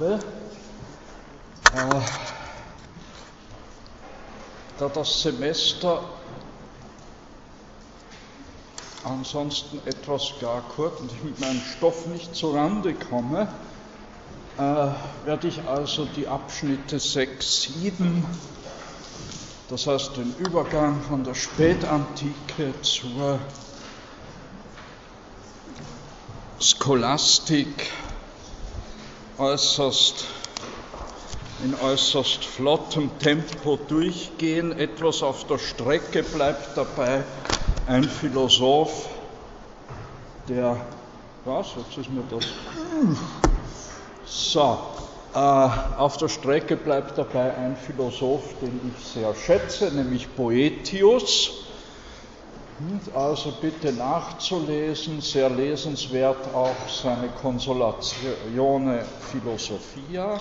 habe. Äh, da das Semester ansonsten etwas gar kurz und ich mit meinem Stoff nicht zurande komme, äh, werde ich also die Abschnitte 6, 7, das heißt den Übergang von der Spätantike zur Scholastik äußerst in äußerst flottem Tempo durchgehen. Etwas auf der Strecke bleibt dabei ein Philosoph, der, was, jetzt ist mir das, so, äh, auf der Strecke bleibt dabei ein Philosoph, den ich sehr schätze, nämlich Boetius. Also bitte nachzulesen, sehr lesenswert auch seine Consolatione Philosophia,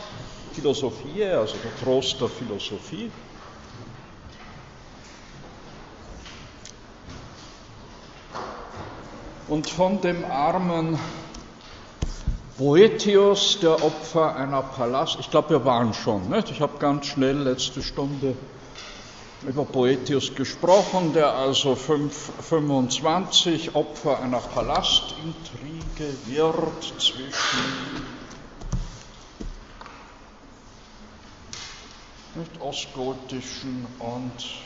Philosophie, also der Trost der Philosophie. Und von dem armen Boetius, der Opfer einer Palast, ich glaube, wir waren schon, nicht? ich habe ganz schnell letzte Stunde über Boetius gesprochen, der also 5, 25 Opfer einer Palastintrige wird zwischen nicht, ostgotischen und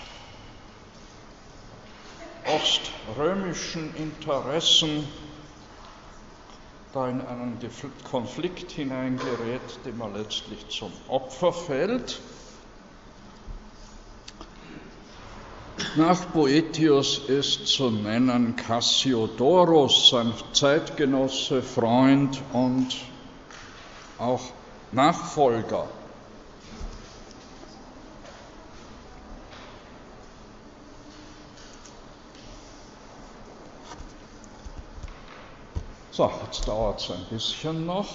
oströmischen Interessen da in einen Konflikt hineingerät, dem er letztlich zum Opfer fällt. Nach Boetius ist zu nennen Cassiodorus, sein Zeitgenosse, Freund und auch Nachfolger. So, jetzt dauert es ein bisschen noch.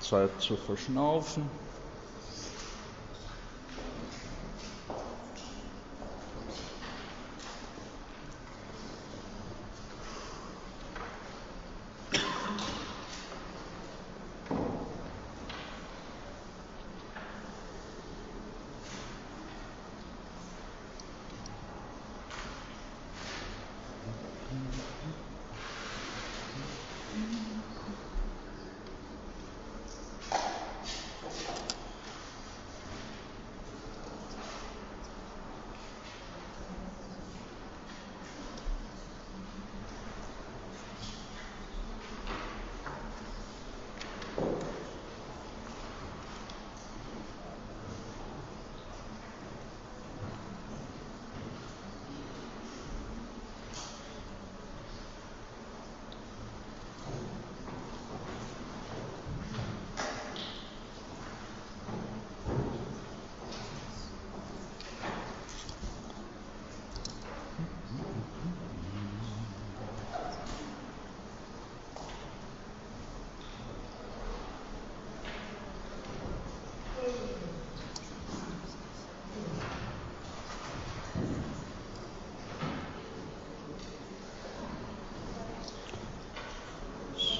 Zeit zu verschnaufen.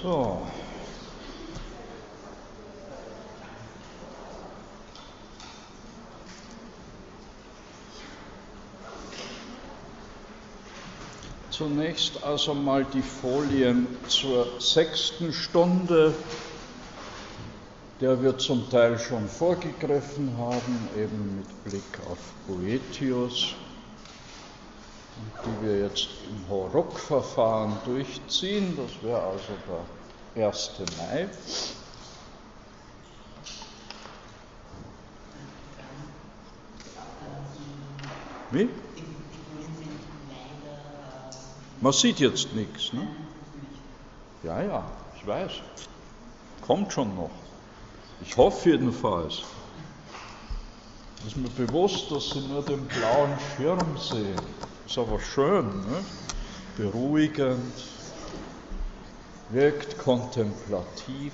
So. Zunächst also mal die Folien zur sechsten Stunde, der wir zum Teil schon vorgegriffen haben, eben mit Blick auf Boetius, die wir jetzt im Hauruck-Verfahren durchziehen. Das wäre also der 1. Mai. Wie? Man sieht jetzt nichts, ne? Ja, ja, ich weiß. Kommt schon noch. Ich hoffe jedenfalls. Ist mir bewusst, dass Sie nur den blauen Schirm sehen. Ist aber schön, ne? beruhigend, wirkt kontemplativ.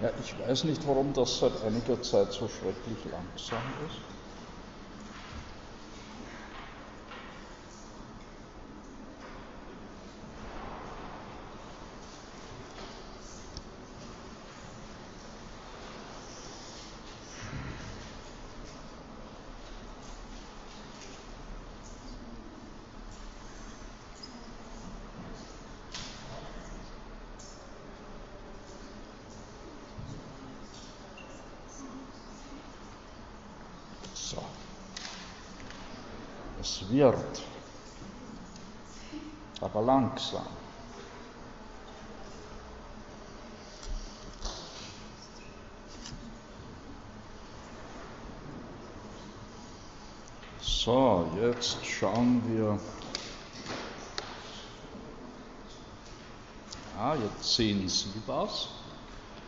Ja, ich weiß nicht, warum das seit einiger Zeit so schrecklich langsam ist. Wird, aber langsam. So, jetzt schauen wir. Ah, jetzt sehen Sie was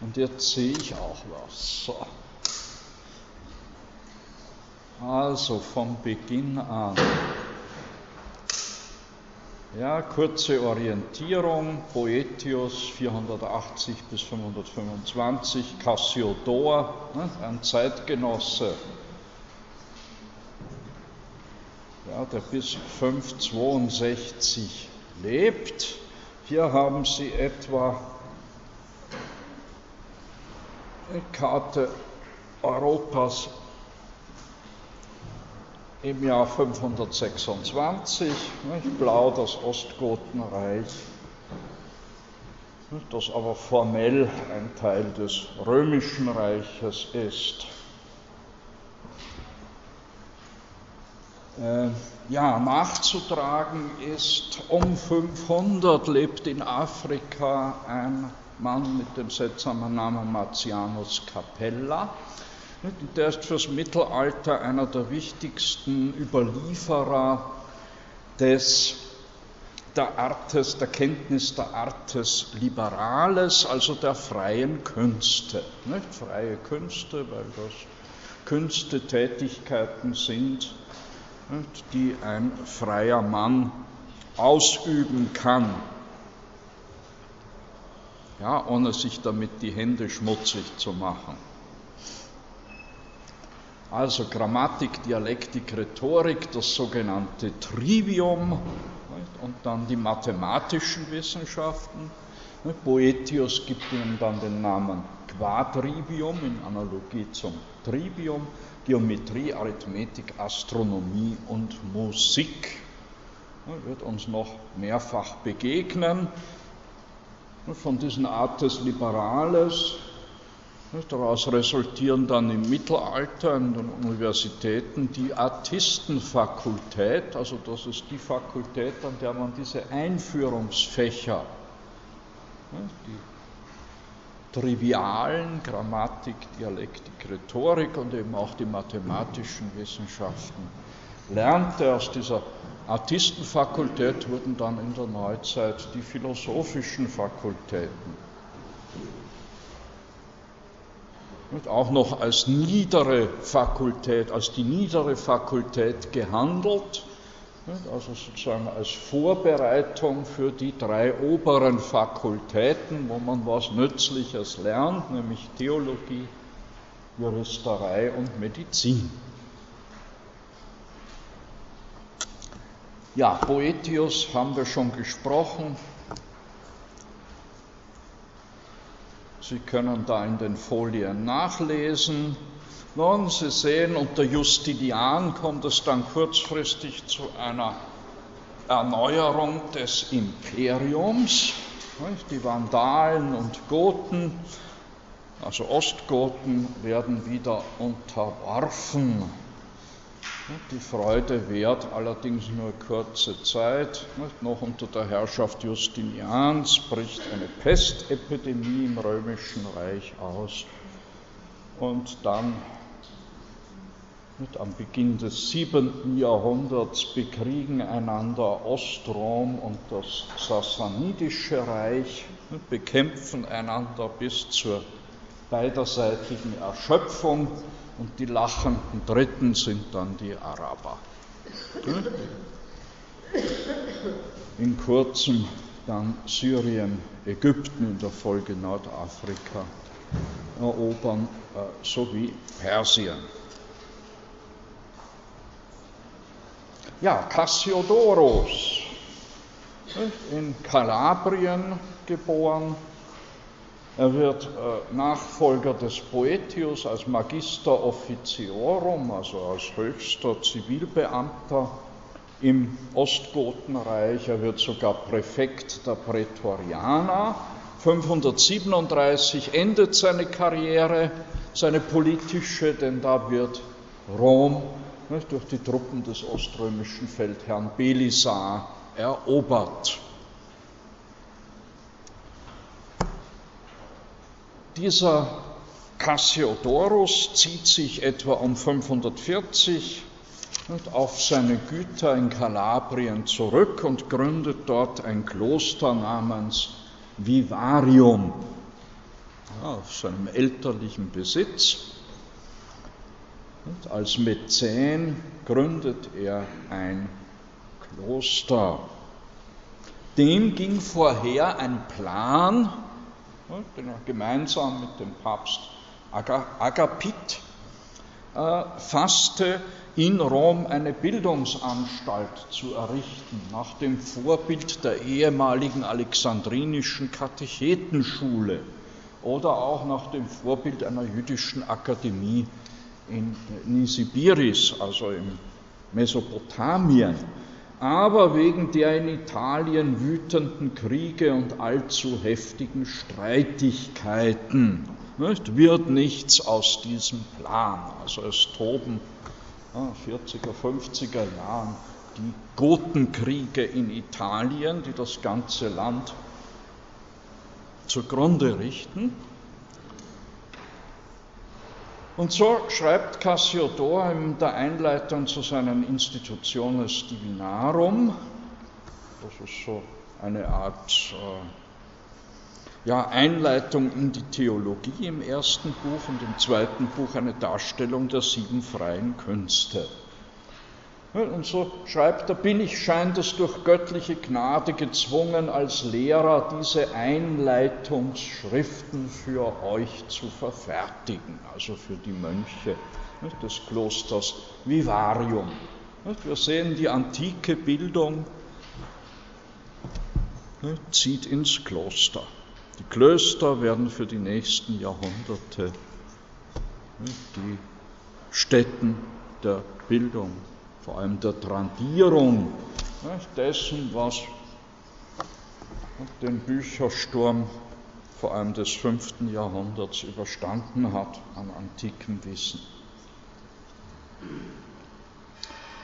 und jetzt sehe ich auch was. So. Also vom Beginn an. Ja, kurze Orientierung, Boetius 480 bis 525, Cassiodor, ne, ein Zeitgenosse, ja, der bis 562 lebt. Hier haben Sie etwa eine Karte Europas im Jahr 526, blau das Ostgotenreich, das aber formell ein Teil des römischen Reiches ist. Äh, ja, nachzutragen ist, um 500 lebt in Afrika ein Mann mit dem seltsamen Namen Marcianus Capella. Der ist fürs Mittelalter einer der wichtigsten Überlieferer des, der Artes, der Kenntnis der Artes Liberales, also der freien Künste. Nicht? Freie Künste, weil das Künste Tätigkeiten sind, nicht? die ein freier Mann ausüben kann. Ja, ohne sich damit die Hände schmutzig zu machen. Also Grammatik, Dialektik, Rhetorik, das sogenannte Trivium und dann die mathematischen Wissenschaften. Boetius gibt ihnen dann den Namen Quadrivium in Analogie zum Trivium, Geometrie, Arithmetik, Astronomie und Musik. Wird uns noch mehrfach begegnen. Von diesen Artes Liberales Daraus resultieren dann im Mittelalter in den Universitäten die Artistenfakultät, also das ist die Fakultät, an der man diese Einführungsfächer, die trivialen Grammatik, Dialektik, Rhetorik und eben auch die mathematischen Wissenschaften lernte. Aus dieser Artistenfakultät wurden dann in der Neuzeit die philosophischen Fakultäten auch noch als niedere Fakultät, als die niedere Fakultät gehandelt, also sozusagen als Vorbereitung für die drei oberen Fakultäten, wo man was Nützliches lernt, nämlich Theologie, Juristerei und Medizin. Ja, Boetius haben wir schon gesprochen, Sie können da in den Folien nachlesen. Nun, Sie sehen, unter Justinian kommt es dann kurzfristig zu einer Erneuerung des Imperiums. Die Vandalen und Goten, also Ostgoten, werden wieder unterworfen. Die Freude währt allerdings nur kurze Zeit. Noch unter der Herrschaft Justinians bricht eine Pestepidemie im römischen Reich aus. Und dann am Beginn des 7. Jahrhunderts bekriegen einander Ostrom und das Sassanidische Reich, bekämpfen einander bis zur beiderseitigen Erschöpfung und die lachenden Dritten sind dann die Araber. In kurzem dann Syrien, Ägypten, in der Folge Nordafrika erobern, äh, sowie Persien. Ja, Cassiodorus, in Kalabrien geboren. Er wird äh, Nachfolger des Boetius als Magister Officiorum, also als höchster Zivilbeamter im Ostgotenreich. Er wird sogar Präfekt der Prätorianer. 537 endet seine Karriere, seine politische, denn da wird Rom nicht, durch die Truppen des oströmischen Feldherrn Belisar erobert. Dieser Cassiodorus zieht sich etwa um 540 auf seine Güter in Kalabrien zurück und gründet dort ein Kloster namens Vivarium auf seinem elterlichen Besitz. Und als Mäzen gründet er ein Kloster. Dem ging vorher ein Plan, gemeinsam mit dem Papst Agapit äh, fasste, in Rom eine Bildungsanstalt zu errichten, nach dem Vorbild der ehemaligen alexandrinischen Katechetenschule oder auch nach dem Vorbild einer jüdischen Akademie in Nisibiris, also in Mesopotamien. Aber wegen der in Italien wütenden Kriege und allzu heftigen Streitigkeiten nicht, wird nichts aus diesem Plan. Also es toben 40er, 50er Jahren die Gotenkriege in Italien, die das ganze Land zugrunde richten. Und so schreibt Cassiodor in der Einleitung zu seinen Institutiones Divinarum, das ist so eine Art äh, ja, Einleitung in die Theologie im ersten Buch und im zweiten Buch eine Darstellung der sieben freien Künste. Und so schreibt er, bin ich scheint es durch göttliche Gnade gezwungen, als Lehrer diese Einleitungsschriften für euch zu verfertigen, also für die Mönche des Klosters Vivarium. Wir sehen, die antike Bildung zieht ins Kloster. Die Klöster werden für die nächsten Jahrhunderte die Stätten der Bildung, vor allem der Tradierung dessen, was den Büchersturm vor allem des fünften Jahrhunderts überstanden hat an antikem Wissen.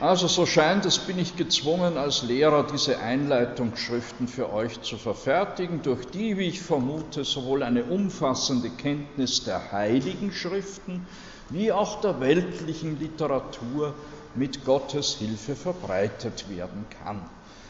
Also so scheint es, bin ich gezwungen, als Lehrer diese Einleitungsschriften für euch zu verfertigen, durch die, wie ich vermute, sowohl eine umfassende Kenntnis der heiligen Schriften wie auch der weltlichen Literatur mit Gottes Hilfe verbreitet werden kann.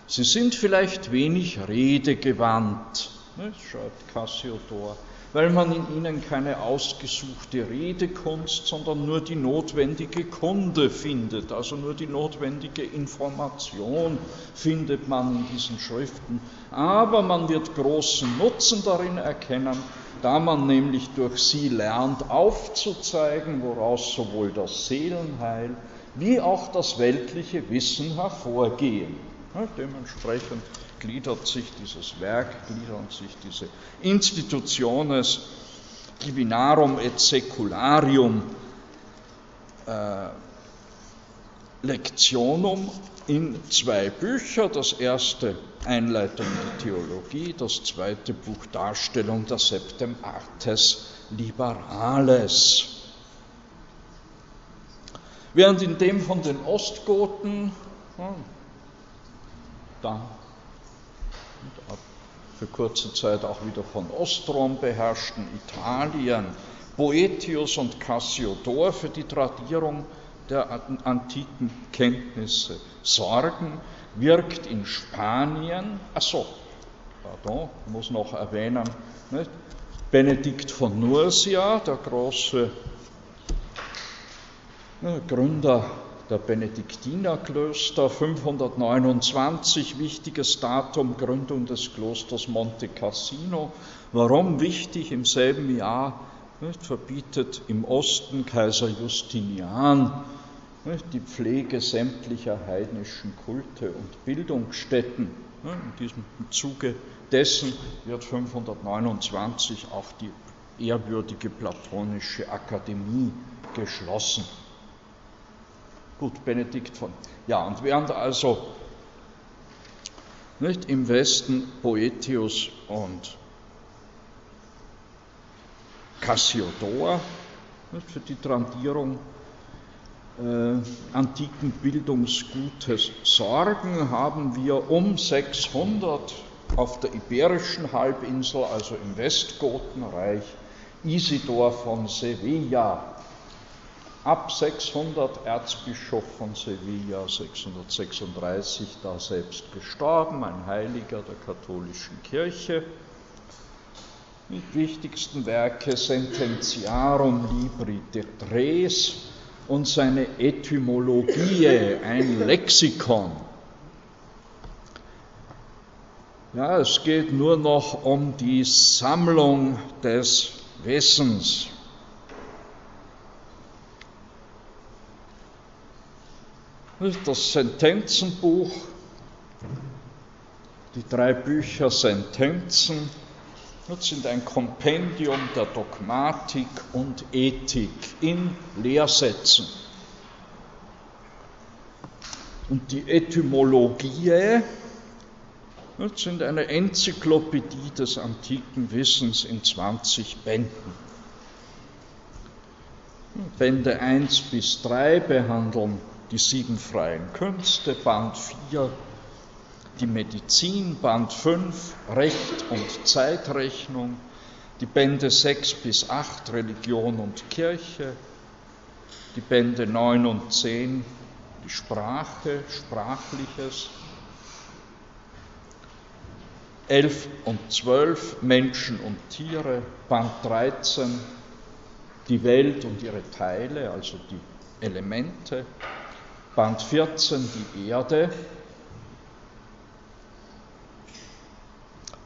Sie sind vielleicht wenig redegewandt, ne, schreibt Cassiodor, weil man in ihnen keine ausgesuchte Redekunst, sondern nur die notwendige Kunde findet, also nur die notwendige Information findet man in diesen Schriften. Aber man wird großen Nutzen darin erkennen, da man nämlich durch sie lernt aufzuzeigen, woraus sowohl das Seelenheil wie auch das weltliche Wissen hervorgehen. Dementsprechend gliedert sich dieses Werk, gliedern sich diese Institutiones Divinarum et Secularium äh, Lektionum in zwei Bücher. Das erste Einleitung der Theologie, das zweite Buch Darstellung der Septem Artes Liberales. Während in dem von den Ostgoten, hm, da für kurze Zeit auch wieder von Ostrom beherrschten Italien, Boetius und Cassiodor für die Tradierung der antiken Kenntnisse sorgen, wirkt in Spanien, achso, pardon, muss noch erwähnen, nicht? Benedikt von Nursia, der große Gründer der Benediktinerklöster, 529, wichtiges Datum, Gründung des Klosters Monte Cassino. Warum wichtig? Im selben Jahr nicht, verbietet im Osten Kaiser Justinian nicht, die Pflege sämtlicher heidnischen Kulte und Bildungsstätten. In diesem Zuge dessen wird 529 auch die ehrwürdige Platonische Akademie geschlossen. Gut, Benedikt von. Ja, und während also nicht, im Westen Poetius und Cassiodor nicht, für die Trandierung äh, antiken Bildungsgutes sorgen, haben wir um 600 auf der Iberischen Halbinsel, also im Westgotenreich, Isidor von Sevilla ab 600 Erzbischof von Sevilla, 636 da selbst gestorben, ein Heiliger der katholischen Kirche. Die wichtigsten Werke Sententiarum Libri de Tres und seine Etymologie, ein Lexikon. Ja, es geht nur noch um die Sammlung des Wissens. Das Sentenzenbuch, die drei Bücher Sentenzen, sind ein Kompendium der Dogmatik und Ethik in Lehrsätzen. Und die Etymologie sind eine Enzyklopädie des antiken Wissens in 20 Bänden. Bände 1 bis 3 behandeln die sieben freien Künste, Band 4 die Medizin, Band 5 Recht und Zeitrechnung, die Bände 6 bis 8 Religion und Kirche, die Bände 9 und 10 die Sprache, Sprachliches, 11 und 12 Menschen und Tiere, Band 13 die Welt und ihre Teile, also die Elemente, Band 14 die Erde,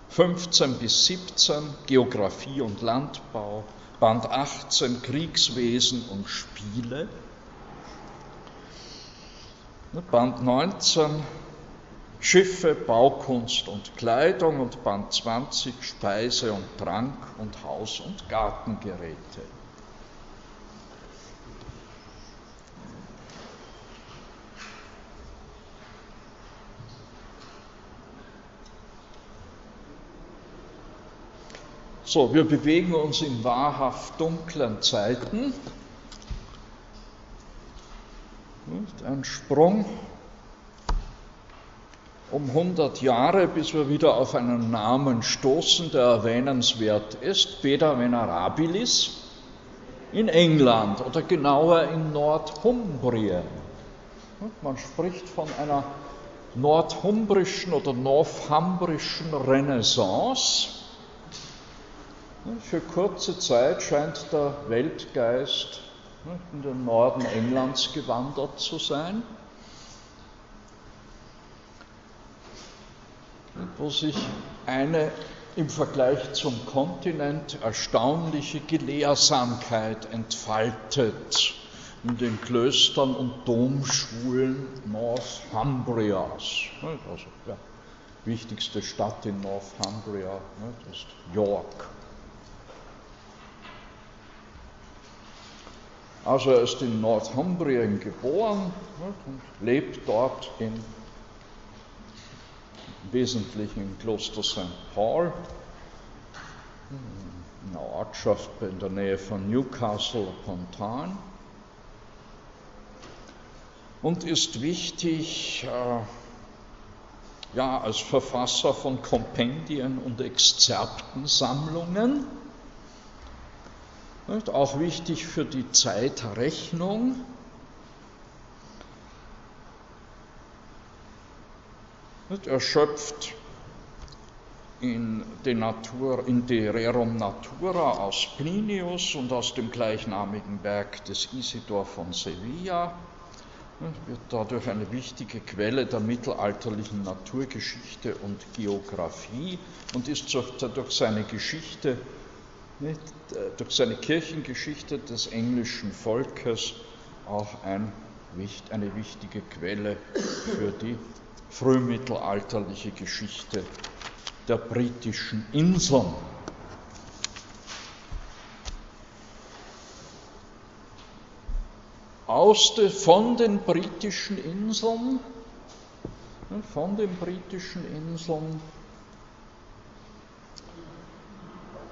15 bis 17 Geographie und Landbau, Band 18 Kriegswesen und Spiele, Band 19 Schiffe, Baukunst und Kleidung. Und Band 20 Speise und Trank und Haus- und Gartengeräte. So, wir bewegen uns in wahrhaft dunklen Zeiten. Ein Sprung um 100 Jahre, bis wir wieder auf einen Namen stoßen, der erwähnenswert ist, Beda Venerabilis in England oder genauer in Nordumbrien. Man spricht von einer nordhumbrischen oder northumbrischen Renaissance für kurze Zeit scheint der Weltgeist in den Norden Englands gewandert zu sein, wo sich eine im Vergleich zum Kontinent erstaunliche Gelehrsamkeit entfaltet in den Klöstern und Domschulen Northumbrias. Also, ja, wichtigste Stadt in Northumbria ist York. Also er ist in Northumbrien geboren und lebt dort in, im Wesentlichen im Kloster St. Paul, in einer Ortschaft in der Nähe von Newcastle upon Tyne und ist wichtig äh, ja, als Verfasser von Kompendien und Exzerptensammlungen auch wichtig für die Zeitrechnung. Er schöpft in De, Natur, in De Rerum Natura aus Plinius und aus dem gleichnamigen Werk des Isidor von Sevilla, wird dadurch eine wichtige Quelle der mittelalterlichen Naturgeschichte und Geographie und ist durch seine Geschichte nicht, äh, durch seine Kirchengeschichte des englischen Volkes auch ein, eine wichtige Quelle für die frühmittelalterliche Geschichte der britischen Inseln. Aus de, von den britischen Inseln, von den britischen Inseln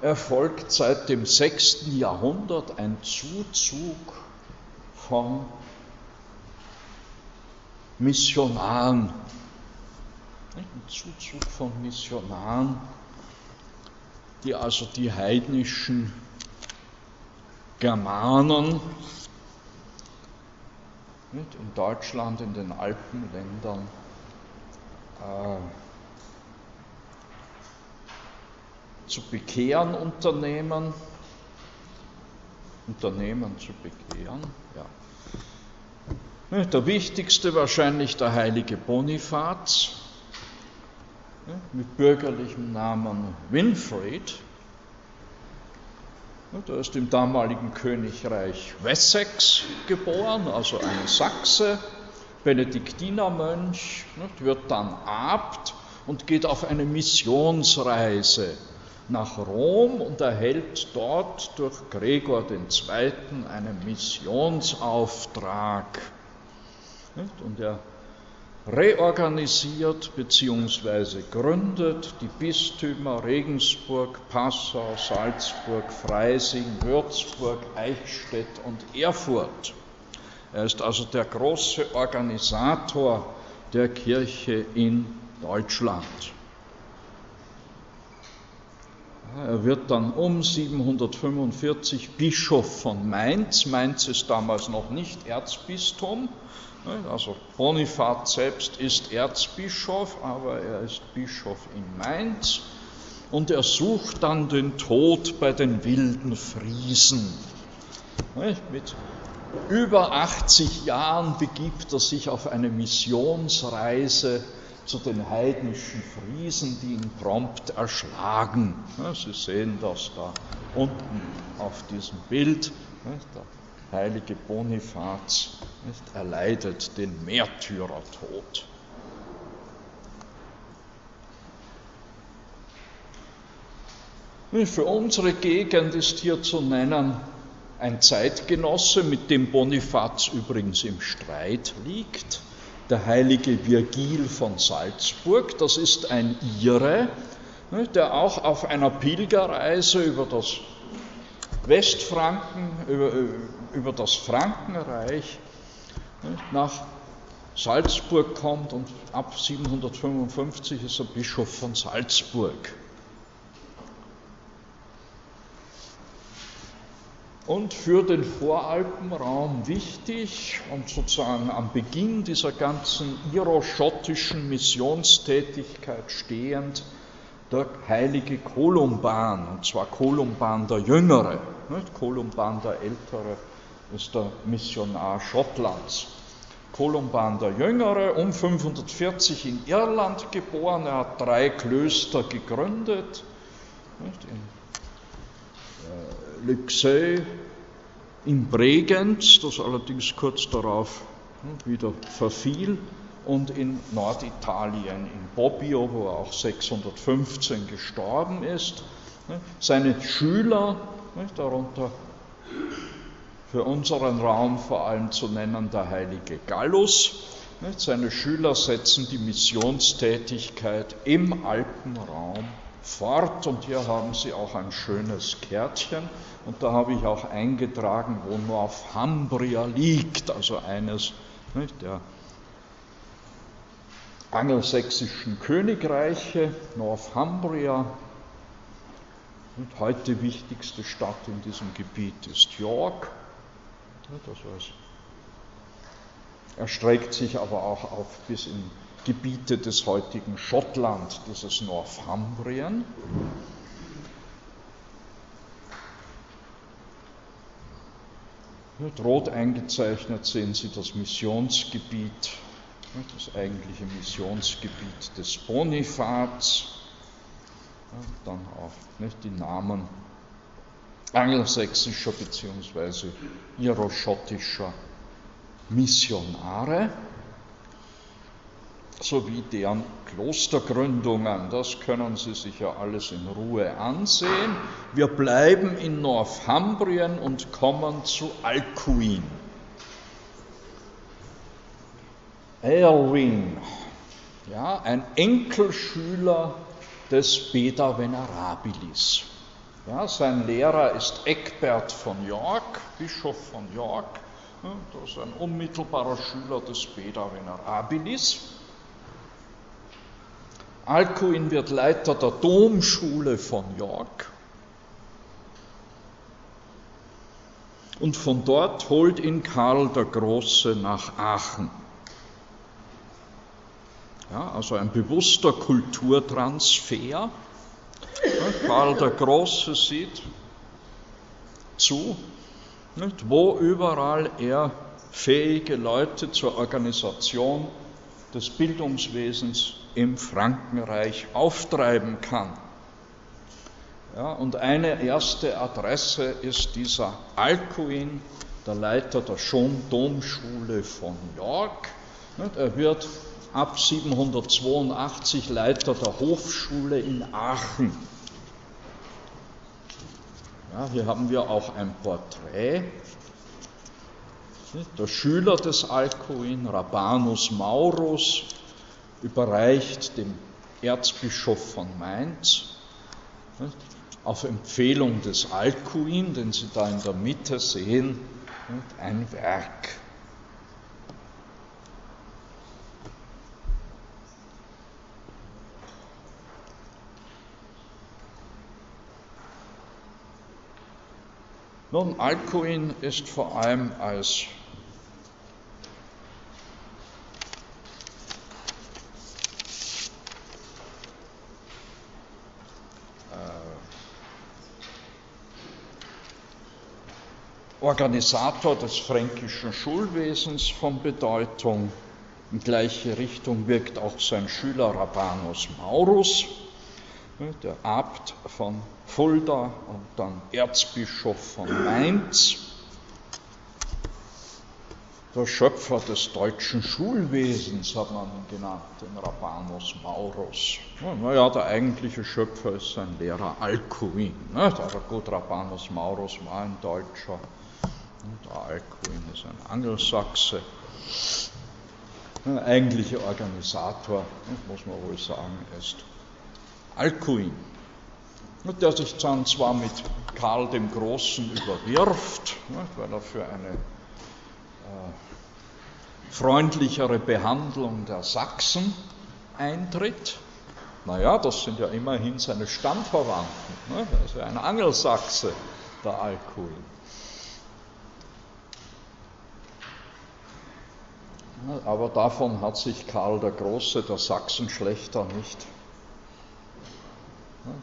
erfolgt seit dem 6. Jahrhundert ein Zuzug von Missionaren. Ein Zuzug von Missionaren, die also die heidnischen Germanen in Deutschland, in den Alpenländern äh, zu bekehren unternehmen, Unternehmen zu bekehren, ja. Der wichtigste wahrscheinlich der heilige Bonifaz mit bürgerlichem Namen Winfried. Der ist im damaligen Königreich Wessex geboren, also ein Sachse, Benediktinermönch, wird dann Abt und geht auf eine Missionsreise nach Rom und erhält dort durch Gregor II. einen Missionsauftrag. Und er reorganisiert bzw. gründet die Bistümer Regensburg, Passau, Salzburg, Freising, Würzburg, Eichstätt und Erfurt. Er ist also der große Organisator der Kirche in Deutschland. Er wird dann um 745 Bischof von Mainz. Mainz ist damals noch nicht Erzbistum. Also Bonifat selbst ist Erzbischof, aber er ist Bischof in Mainz. Und er sucht dann den Tod bei den wilden Friesen. Mit über 80 Jahren begibt er sich auf eine Missionsreise zu den heidnischen Friesen, die ihn prompt erschlagen. Sie sehen das da unten auf diesem Bild. Der heilige Bonifaz erleidet den Märtyrertod. Für unsere Gegend ist hier zu nennen ein Zeitgenosse, mit dem Bonifaz übrigens im Streit liegt, der heilige Virgil von Salzburg, das ist ein Ire, ne, der auch auf einer Pilgerreise über das Westfranken, über, über das Frankenreich ne, nach Salzburg kommt und ab 755 ist er Bischof von Salzburg. Und für den Voralpenraum wichtig und sozusagen am Beginn dieser ganzen iroschottischen Missionstätigkeit stehend der heilige Kolumban, und zwar Kolumban der Jüngere. Nicht? Kolumban der Ältere ist der Missionar Schottlands. Kolumban der Jüngere, um 540 in Irland geboren, er hat drei Klöster gegründet, nicht? in Lexey in Bregenz, das allerdings kurz darauf hm, wieder verfiel, und in Norditalien, in Bobbio, wo er auch 615 gestorben ist. Seine Schüler, darunter für unseren Raum vor allem zu nennen der heilige Gallus, seine Schüler setzen die Missionstätigkeit im Alpenraum fort und hier haben Sie auch ein schönes Kärtchen und da habe ich auch eingetragen, wo Northumbria liegt, also eines nicht, der angelsächsischen Königreiche, Northumbria. Und heute wichtigste Stadt in diesem Gebiet ist York. Das heißt, erstreckt sich aber auch auf bis in Gebiete des heutigen Schottland, dieses Northumbrien. Mit rot eingezeichnet sehen Sie das Missionsgebiet, das eigentliche Missionsgebiet des Bonifats. Dann auch nicht, die Namen angelsächsischer bzw. iroschottischer Missionare sowie deren Klostergründungen. Das können Sie sich ja alles in Ruhe ansehen. Wir bleiben in Northumbrien und kommen zu Alcuin. Erwin, ja, ein Enkelschüler des Beda Venerabilis. Ja, sein Lehrer ist Eckbert von York, Bischof von York. Das ist ein unmittelbarer Schüler des Beda Venerabilis. Alcuin wird Leiter der Domschule von York. Und von dort holt ihn Karl der Große nach Aachen. Ja, also ein bewusster Kulturtransfer. Karl der Große sieht zu, nicht, wo überall er fähige Leute zur Organisation des Bildungswesens im Frankenreich auftreiben kann. Ja, und eine erste Adresse ist dieser Alcuin, der Leiter der Domschule von York. Er wird ab 782 Leiter der Hofschule in Aachen. Ja, hier haben wir auch ein Porträt. Der Schüler des Alcuin, Rabanus Maurus, überreicht dem Erzbischof von Mainz auf Empfehlung des Alcuin, den Sie da in der Mitte sehen, ein Werk. Nun, Alcuin ist vor allem als Organisator des fränkischen Schulwesens von Bedeutung. In gleiche Richtung wirkt auch sein Schüler Rabanus Maurus, der Abt von Fulda und dann Erzbischof von Mainz, der Schöpfer des deutschen Schulwesens hat man ihn genannt, den Rabanus Maurus. Naja, der eigentliche Schöpfer ist sein Lehrer Alcuin. Aber gut, Rabanus Maurus war ein Deutscher der Alcuin ist ein Angelsachse. Der eigentliche Organisator, muss man wohl sagen, ist Alcuin. Der sich dann zwar mit Karl dem Großen überwirft, weil er für eine äh, freundlichere Behandlung der Sachsen eintritt. Naja, das sind ja immerhin seine Stammverwandten. Ne? Ja ein Angelsachse, der Alcuin. Aber davon hat sich Karl der Große, der Sachsenschlechter, nicht,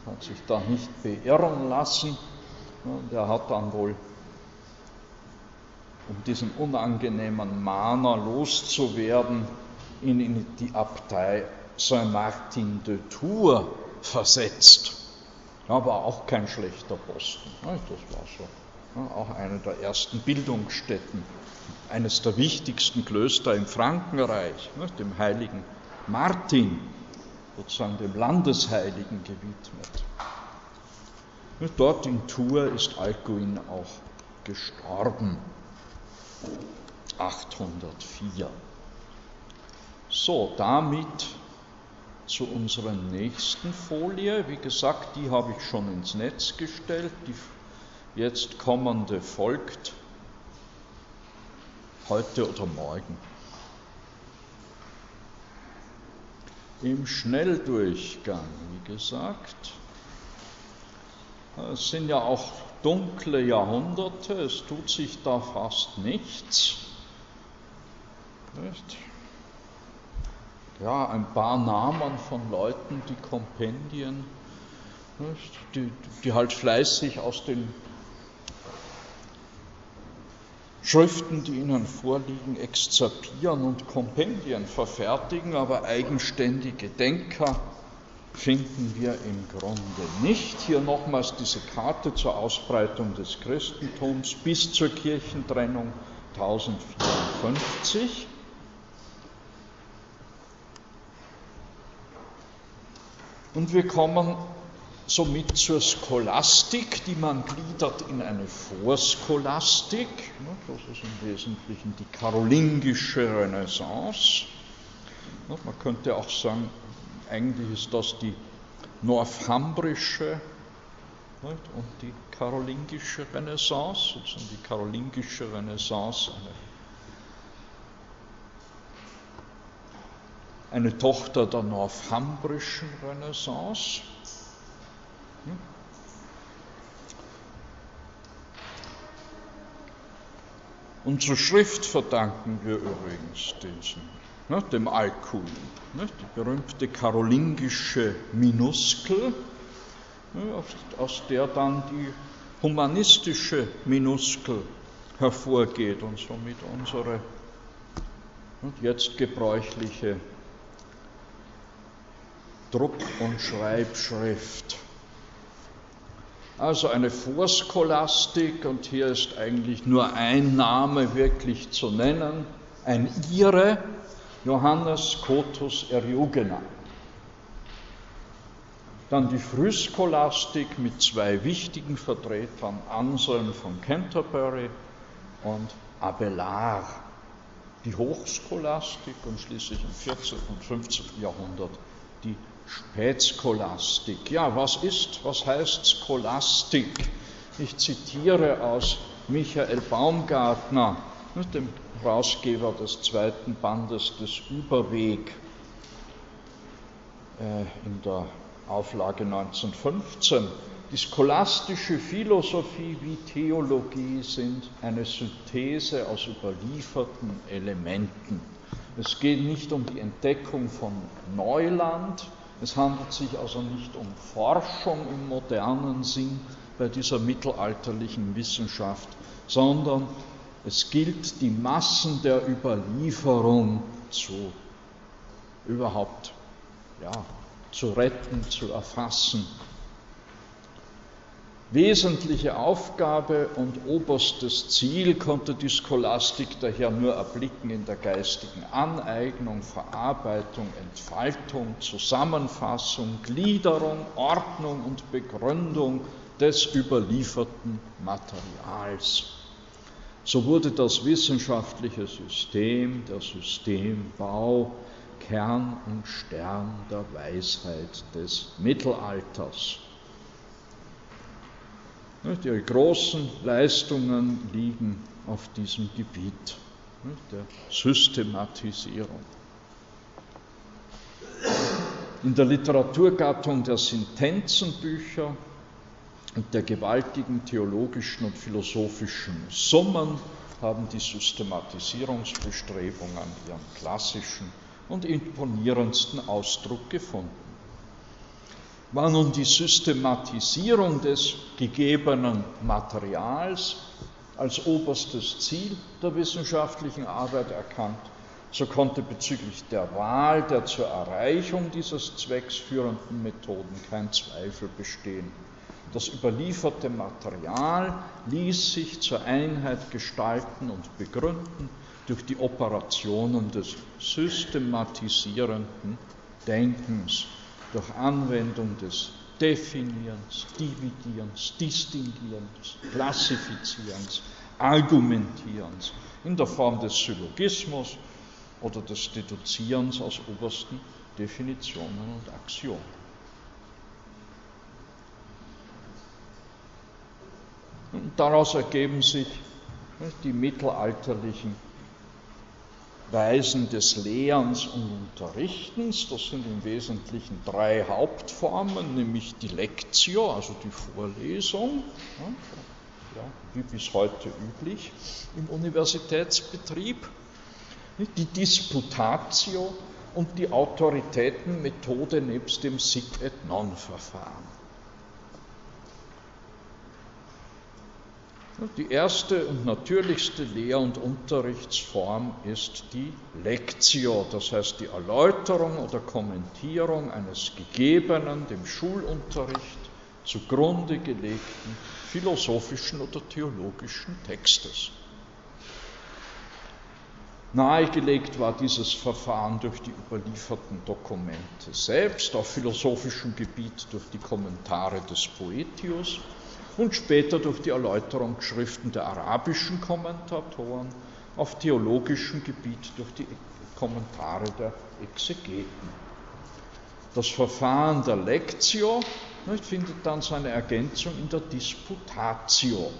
hat sich da nicht beirren lassen. Und er hat dann wohl, um diesen unangenehmen Mahner loszuwerden, ihn in die Abtei Saint-Martin de Tours versetzt. Aber auch kein schlechter Posten. Das war so. Auch eine der ersten Bildungsstätten eines der wichtigsten Klöster im Frankenreich, ne, dem heiligen Martin, sozusagen dem Landesheiligen gewidmet. Ne, dort in Tours ist Alcuin auch gestorben, 804. So, damit zu unserer nächsten Folie. Wie gesagt, die habe ich schon ins Netz gestellt. Die jetzt kommende folgt heute oder morgen. Im Schnelldurchgang, wie gesagt, es sind ja auch dunkle Jahrhunderte, es tut sich da fast nichts. Nicht? Ja, ein paar Namen von Leuten, die Kompendien, die, die halt fleißig aus den Schriften, die ihnen vorliegen, exzerpieren und Kompendien verfertigen, aber eigenständige Denker finden wir im Grunde nicht. Hier nochmals diese Karte zur Ausbreitung des Christentums bis zur Kirchentrennung 1054. Und wir kommen somit zur Scholastik, die man gliedert in eine Vorscholastik. Das ist im Wesentlichen die karolingische Renaissance. Man könnte auch sagen, eigentlich ist das die northambrische und die karolingische Renaissance, sozusagen die karolingische Renaissance, eine, eine Tochter der northambrischen Renaissance. Unsere Schrift verdanken wir übrigens diesen ne, dem Alkuin, ne, die berühmte karolingische Minuskel, ne, aus, aus der dann die humanistische Minuskel hervorgeht und somit unsere jetzt gebräuchliche Druck- und Schreibschrift. Also eine Vorscholastik, und hier ist eigentlich nur ein Name wirklich zu nennen, ein Ire, Johannes Cotus Eriugena. Dann die Frühscholastik mit zwei wichtigen Vertretern, Anselm von Canterbury und Abelard. Die Hochscholastik und schließlich im 14. und 15. Jahrhundert die Spätscholastik. Ja, was ist, was heißt Scholastik? Ich zitiere aus Michael Baumgartner, dem Herausgeber des zweiten Bandes des Überweg äh, in der Auflage 1915. Die scholastische Philosophie wie Theologie sind eine Synthese aus überlieferten Elementen. Es geht nicht um die Entdeckung von Neuland, es handelt sich also nicht um Forschung im modernen Sinn bei dieser mittelalterlichen Wissenschaft, sondern es gilt, die Massen der Überlieferung zu überhaupt ja, zu retten, zu erfassen. Wesentliche Aufgabe und oberstes Ziel konnte die Scholastik daher nur erblicken in der geistigen Aneignung, Verarbeitung, Entfaltung, Zusammenfassung, Gliederung, Ordnung und Begründung des überlieferten Materials. So wurde das wissenschaftliche System, der Systembau, Kern und Stern der Weisheit des Mittelalters. Die großen Leistungen liegen auf diesem Gebiet der Systematisierung. In der Literaturgattung der Sentenzenbücher und der gewaltigen theologischen und philosophischen Summen haben die Systematisierungsbestrebungen ihren klassischen und imponierendsten Ausdruck gefunden. War nun die Systematisierung des gegebenen Materials als oberstes Ziel der wissenschaftlichen Arbeit erkannt, so konnte bezüglich der Wahl der zur Erreichung dieses Zwecks führenden Methoden kein Zweifel bestehen. Das überlieferte Material ließ sich zur Einheit gestalten und begründen durch die Operationen des systematisierenden Denkens, durch Anwendung des Definierens, Dividierens, Distinguierens, Klassifizierens, Argumentierens in der Form des Syllogismus oder des Deduzierens aus obersten Definitionen und Axiomen. Daraus ergeben sich die mittelalterlichen Weisen des Lehrens und Unterrichtens. Das sind im Wesentlichen drei Hauptformen, nämlich die Lectio, also die Vorlesung, ja, wie bis heute üblich im Universitätsbetrieb, die Disputatio und die Autoritätenmethode nebst dem Sic et Non-Verfahren. Die erste und natürlichste Lehr- und Unterrichtsform ist die Lectio, das heißt die Erläuterung oder Kommentierung eines gegebenen, dem Schulunterricht zugrunde gelegten philosophischen oder theologischen Textes. Nahegelegt war dieses Verfahren durch die überlieferten Dokumente selbst, auf philosophischem Gebiet durch die Kommentare des Poetius und später durch die Erläuterungsschriften der arabischen Kommentatoren, auf theologischem Gebiet durch die Kommentare der Exegeten. Das Verfahren der Lectio nicht, findet dann seine Ergänzung in der Disputatio.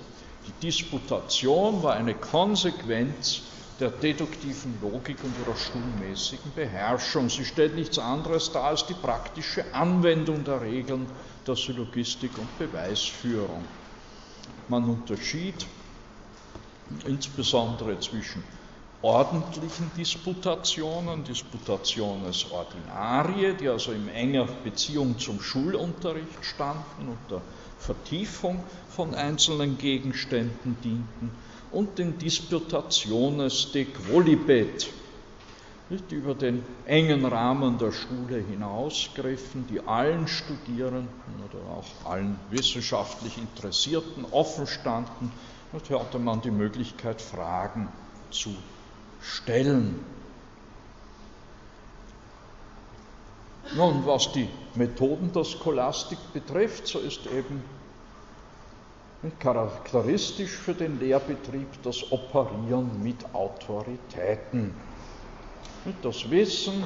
Die Disputation war eine Konsequenz der deduktiven Logik und ihrer schulmäßigen Beherrschung. Sie stellt nichts anderes dar als die praktische Anwendung der Regeln der Syllogistik und Beweisführung. Man unterschied insbesondere zwischen ordentlichen Disputationen, Disputationes ordinarie, die also in enger Beziehung zum Schulunterricht standen und der Vertiefung von einzelnen Gegenständen dienten, und den Disputationes de Quolibet, die über den engen Rahmen der Schule hinausgriffen, die allen Studierenden oder auch allen wissenschaftlich Interessierten offen standen. Dort hatte man die Möglichkeit, Fragen zu stellen. Nun, was die Methoden der Scholastik betrifft, so ist eben charakteristisch für den Lehrbetrieb das Operieren mit Autoritäten. Das Wissen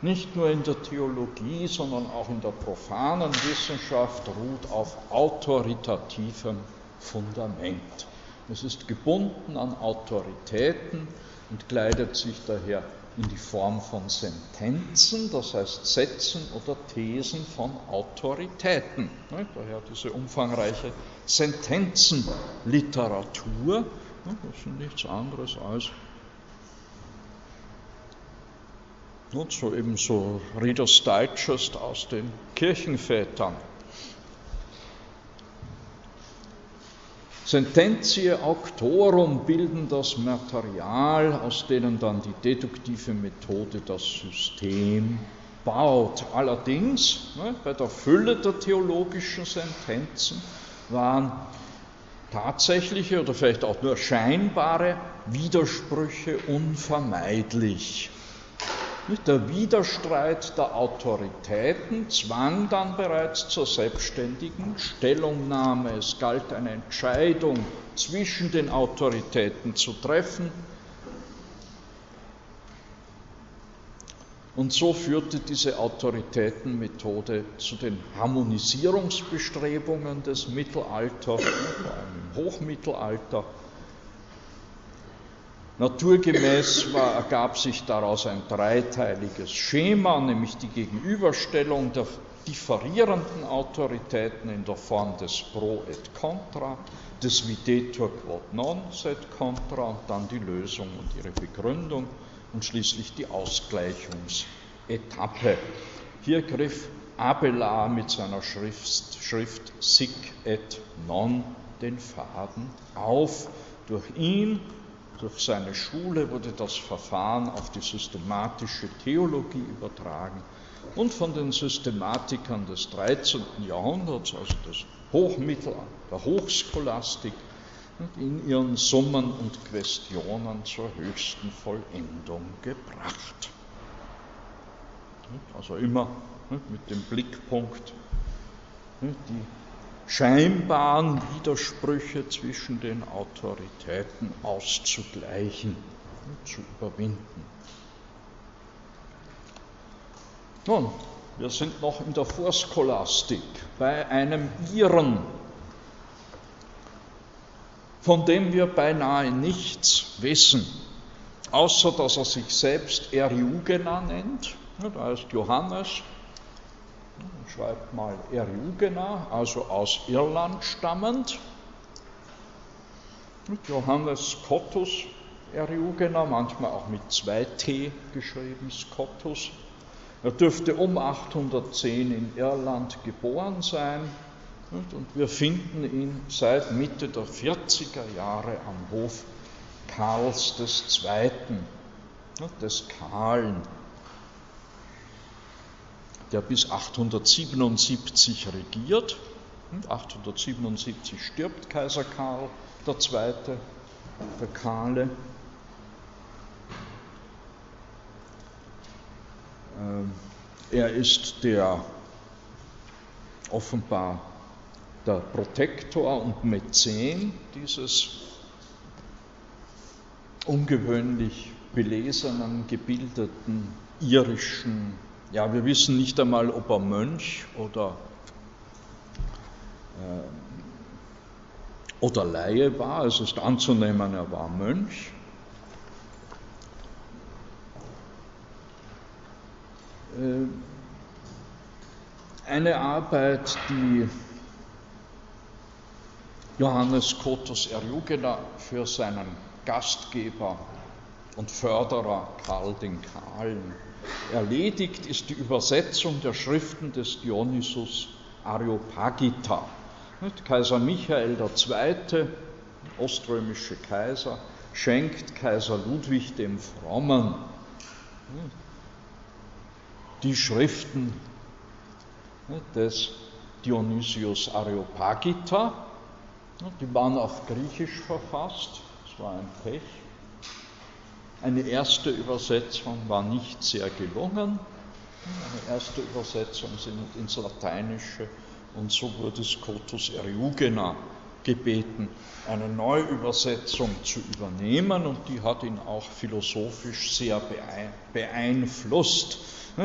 nicht nur in der Theologie, sondern auch in der profanen Wissenschaft ruht auf autoritativem Fundament. Es ist gebunden an Autoritäten und kleidet sich daher in die Form von Sentenzen, das heißt Sätzen oder Thesen von Autoritäten. Daher diese umfangreiche Sentenzenliteratur. Das ist nichts anderes als und so eben so Reader's Digest aus den Kirchenvätern. Sententiae auctorum bilden das Material, aus denen dann die deduktive Methode das System baut. Allerdings, ne, bei der Fülle der theologischen Sentenzen waren tatsächliche oder vielleicht auch nur scheinbare Widersprüche unvermeidlich. Der Widerstreit der Autoritäten zwang dann bereits zur selbstständigen Stellungnahme. Es galt eine Entscheidung zwischen den Autoritäten zu treffen. Und so führte diese Autoritätenmethode zu den Harmonisierungsbestrebungen des Mittelalters, vor allem im Hochmittelalter, Naturgemäß war, ergab sich daraus ein dreiteiliges Schema, nämlich die Gegenüberstellung der differierenden Autoritäten in der Form des Pro et Contra, des Videtur quod non sed contra und dann die Lösung und ihre Begründung und schließlich die Ausgleichungsetappe. Hier griff Abelard mit seiner Schrift, Schrift Sic et Non den Faden auf. Durch ihn durch seine Schule wurde das Verfahren auf die systematische Theologie übertragen und von den Systematikern des 13. Jahrhunderts, also des Hochmittelalters, der Hochscholastik, in ihren Summen und Questionen zur höchsten Vollendung gebracht. Also immer mit dem Blickpunkt, die scheinbaren Widersprüche zwischen den Autoritäten auszugleichen und zu überwinden. Nun, wir sind noch in der Vorscholastik bei einem Iren, von dem wir beinahe nichts wissen, außer dass er sich selbst Eriugena nennt. Da ist Johannes, schreibt mal Eriugena, also aus Irland stammend. Johannes Cottus Eriugena, manchmal auch mit zwei T geschrieben, Scottus. Er dürfte um 810 in Irland geboren sein Und wir finden ihn seit Mitte der 40er Jahre am Hof Karls II., des Kahlen, der bis 877 regiert. 877 stirbt Kaiser Karl II., der Kahle. Ähm, er ist der offenbar der Protektor und Mäzen dieses ungewöhnlich belesenen, gebildeten irischen, ja, wir wissen nicht einmal, ob er Mönch oder, äh, oder Laie war, es ist anzunehmen, er war Mönch. Äh, eine Arbeit, die Johannes Kotos Erjugena für seinen Gastgeber und Förderer Karl den Kahlen erledigt, ist die Übersetzung der Schriften des Dionysus Areopagita. Kaiser Michael II., oströmische Kaiser, schenkt Kaiser Ludwig dem Frommen die Schriften des Dionysius Areopagita. Die waren auf Griechisch verfasst, das war ein Pech. Eine erste Übersetzung war nicht sehr gelungen. Eine erste Übersetzung sind ins Lateinische und so wurde Scotus Eriugena gebeten, eine Neuübersetzung zu übernehmen und die hat ihn auch philosophisch sehr beeinflusst.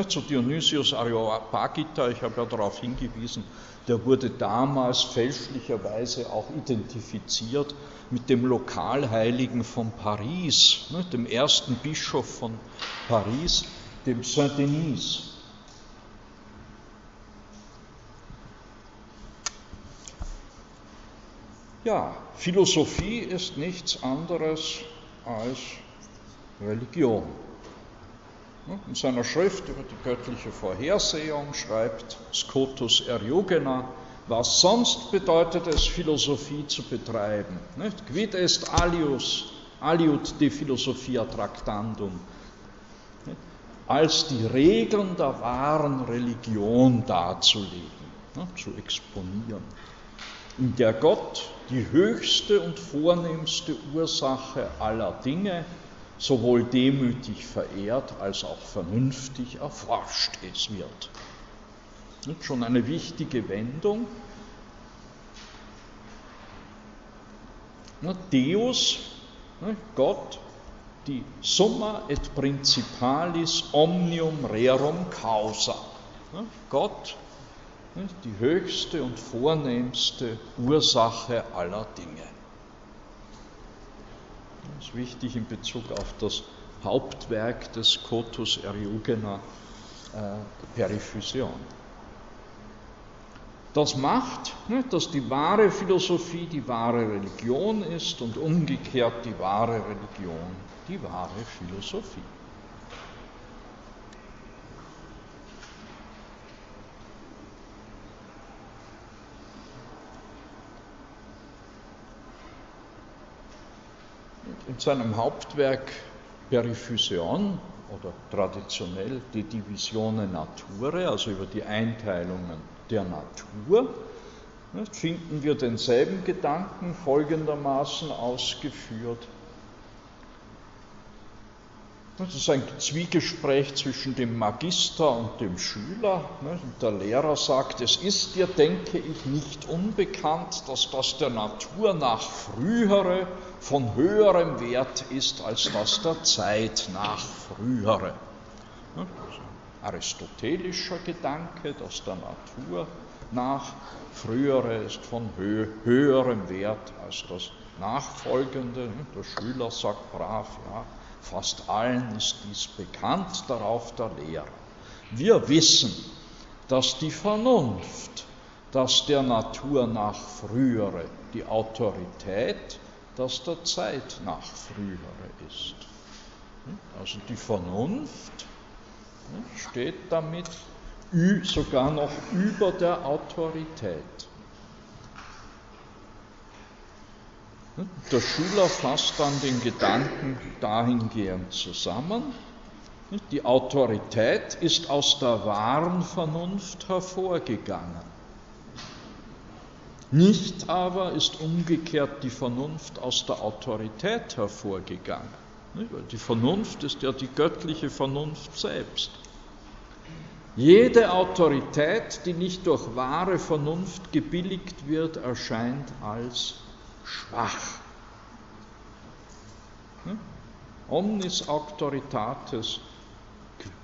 Zu Dionysius Areopagita, ich habe ja darauf hingewiesen, der wurde damals fälschlicherweise auch identifiziert mit dem Lokalheiligen von Paris, dem ersten Bischof von Paris, dem Saint-Denis. Ja, Philosophie ist nichts anderes als Religion. In seiner Schrift über die göttliche Vorhersehung schreibt Scotus Eriugena, was sonst bedeutet es, Philosophie zu betreiben? Nicht? Quid est alius, aliut de philosophia tractandum? Als die Regeln der wahren Religion darzulegen, zu exponieren, in der Gott die höchste und vornehmste Ursache aller Dinge sowohl demütig verehrt als auch vernünftig erforscht es wird. Und schon eine wichtige Wendung. Deus, Gott, die Summa et Principalis omnium rerum causa. Gott, die höchste und vornehmste Ursache aller Dinge. Das ist wichtig in Bezug auf das Hauptwerk des Scotus Eriugena, äh, Periphysion. Das macht, dass die wahre Philosophie die wahre Religion ist und umgekehrt die wahre Religion die wahre Philosophie. In seinem Hauptwerk Periphysion oder traditionell die Divisione Nature, also über die Einteilungen der Natur, finden wir denselben Gedanken folgendermaßen ausgeführt. Das ist ein Zwiegespräch zwischen dem Magister und dem Schüler. Der Lehrer sagt, es ist dir, denke ich, nicht unbekannt, dass das der Natur nach frühere von höherem Wert ist als das der Zeit nach frühere. Ein aristotelischer Gedanke, dass der Natur nach frühere ist von höherem Wert als das nachfolgende. Der Schüler sagt brav, ja, Fast allen ist dies bekannt, darauf der Lehrer. Wir wissen, dass die Vernunft, dass der Natur nach frühere, die Autorität, dass der Zeit nach frühere ist. Also die Vernunft steht damit sogar noch über der Autorität. Der Schüler fasst dann den Gedanken dahingehend zusammen. Die Autorität ist aus der wahren Vernunft hervorgegangen. Nicht aber ist umgekehrt die Vernunft aus der Autorität hervorgegangen. Die Vernunft ist ja die göttliche Vernunft selbst. Jede Autorität, die nicht durch wahre Vernunft gebilligt wird, erscheint als schwach. Hm? Omnis auctoritatis,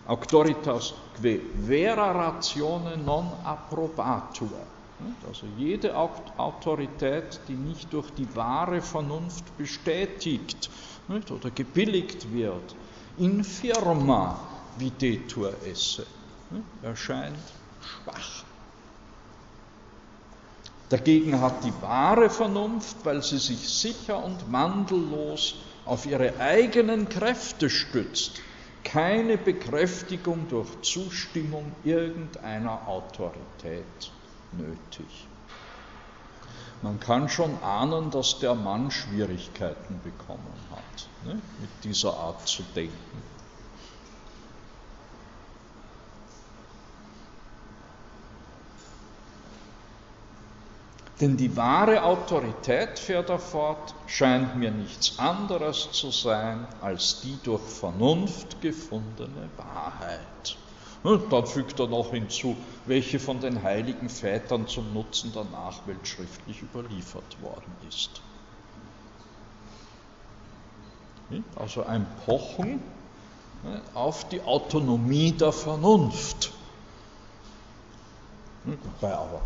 auctoritas que vera ratione non approbatur. Hm? Also jede Autorität, die nicht durch die wahre Vernunft bestätigt oder gebilligt wird, infirma videtur esse, hm? erscheint schwach. Dagegen hat die wahre Vernunft, weil sie sich sicher und mandellos auf ihre eigenen Kräfte stützt, keine Bekräftigung durch Zustimmung irgendeiner Autorität nötig. Man kann schon ahnen, dass der Mann Schwierigkeiten bekommen hat, ne, mit dieser Art zu denken. Denn die wahre Autorität, fährt er fort, scheint mir nichts anderes zu sein als die durch Vernunft gefundene Wahrheit. Und dann fügt er noch hinzu, welche von den heiligen Vätern zum Nutzen der Nachwelt schriftlich überliefert worden ist. Also ein Pochen auf die Autonomie der Vernunft. Wobei aber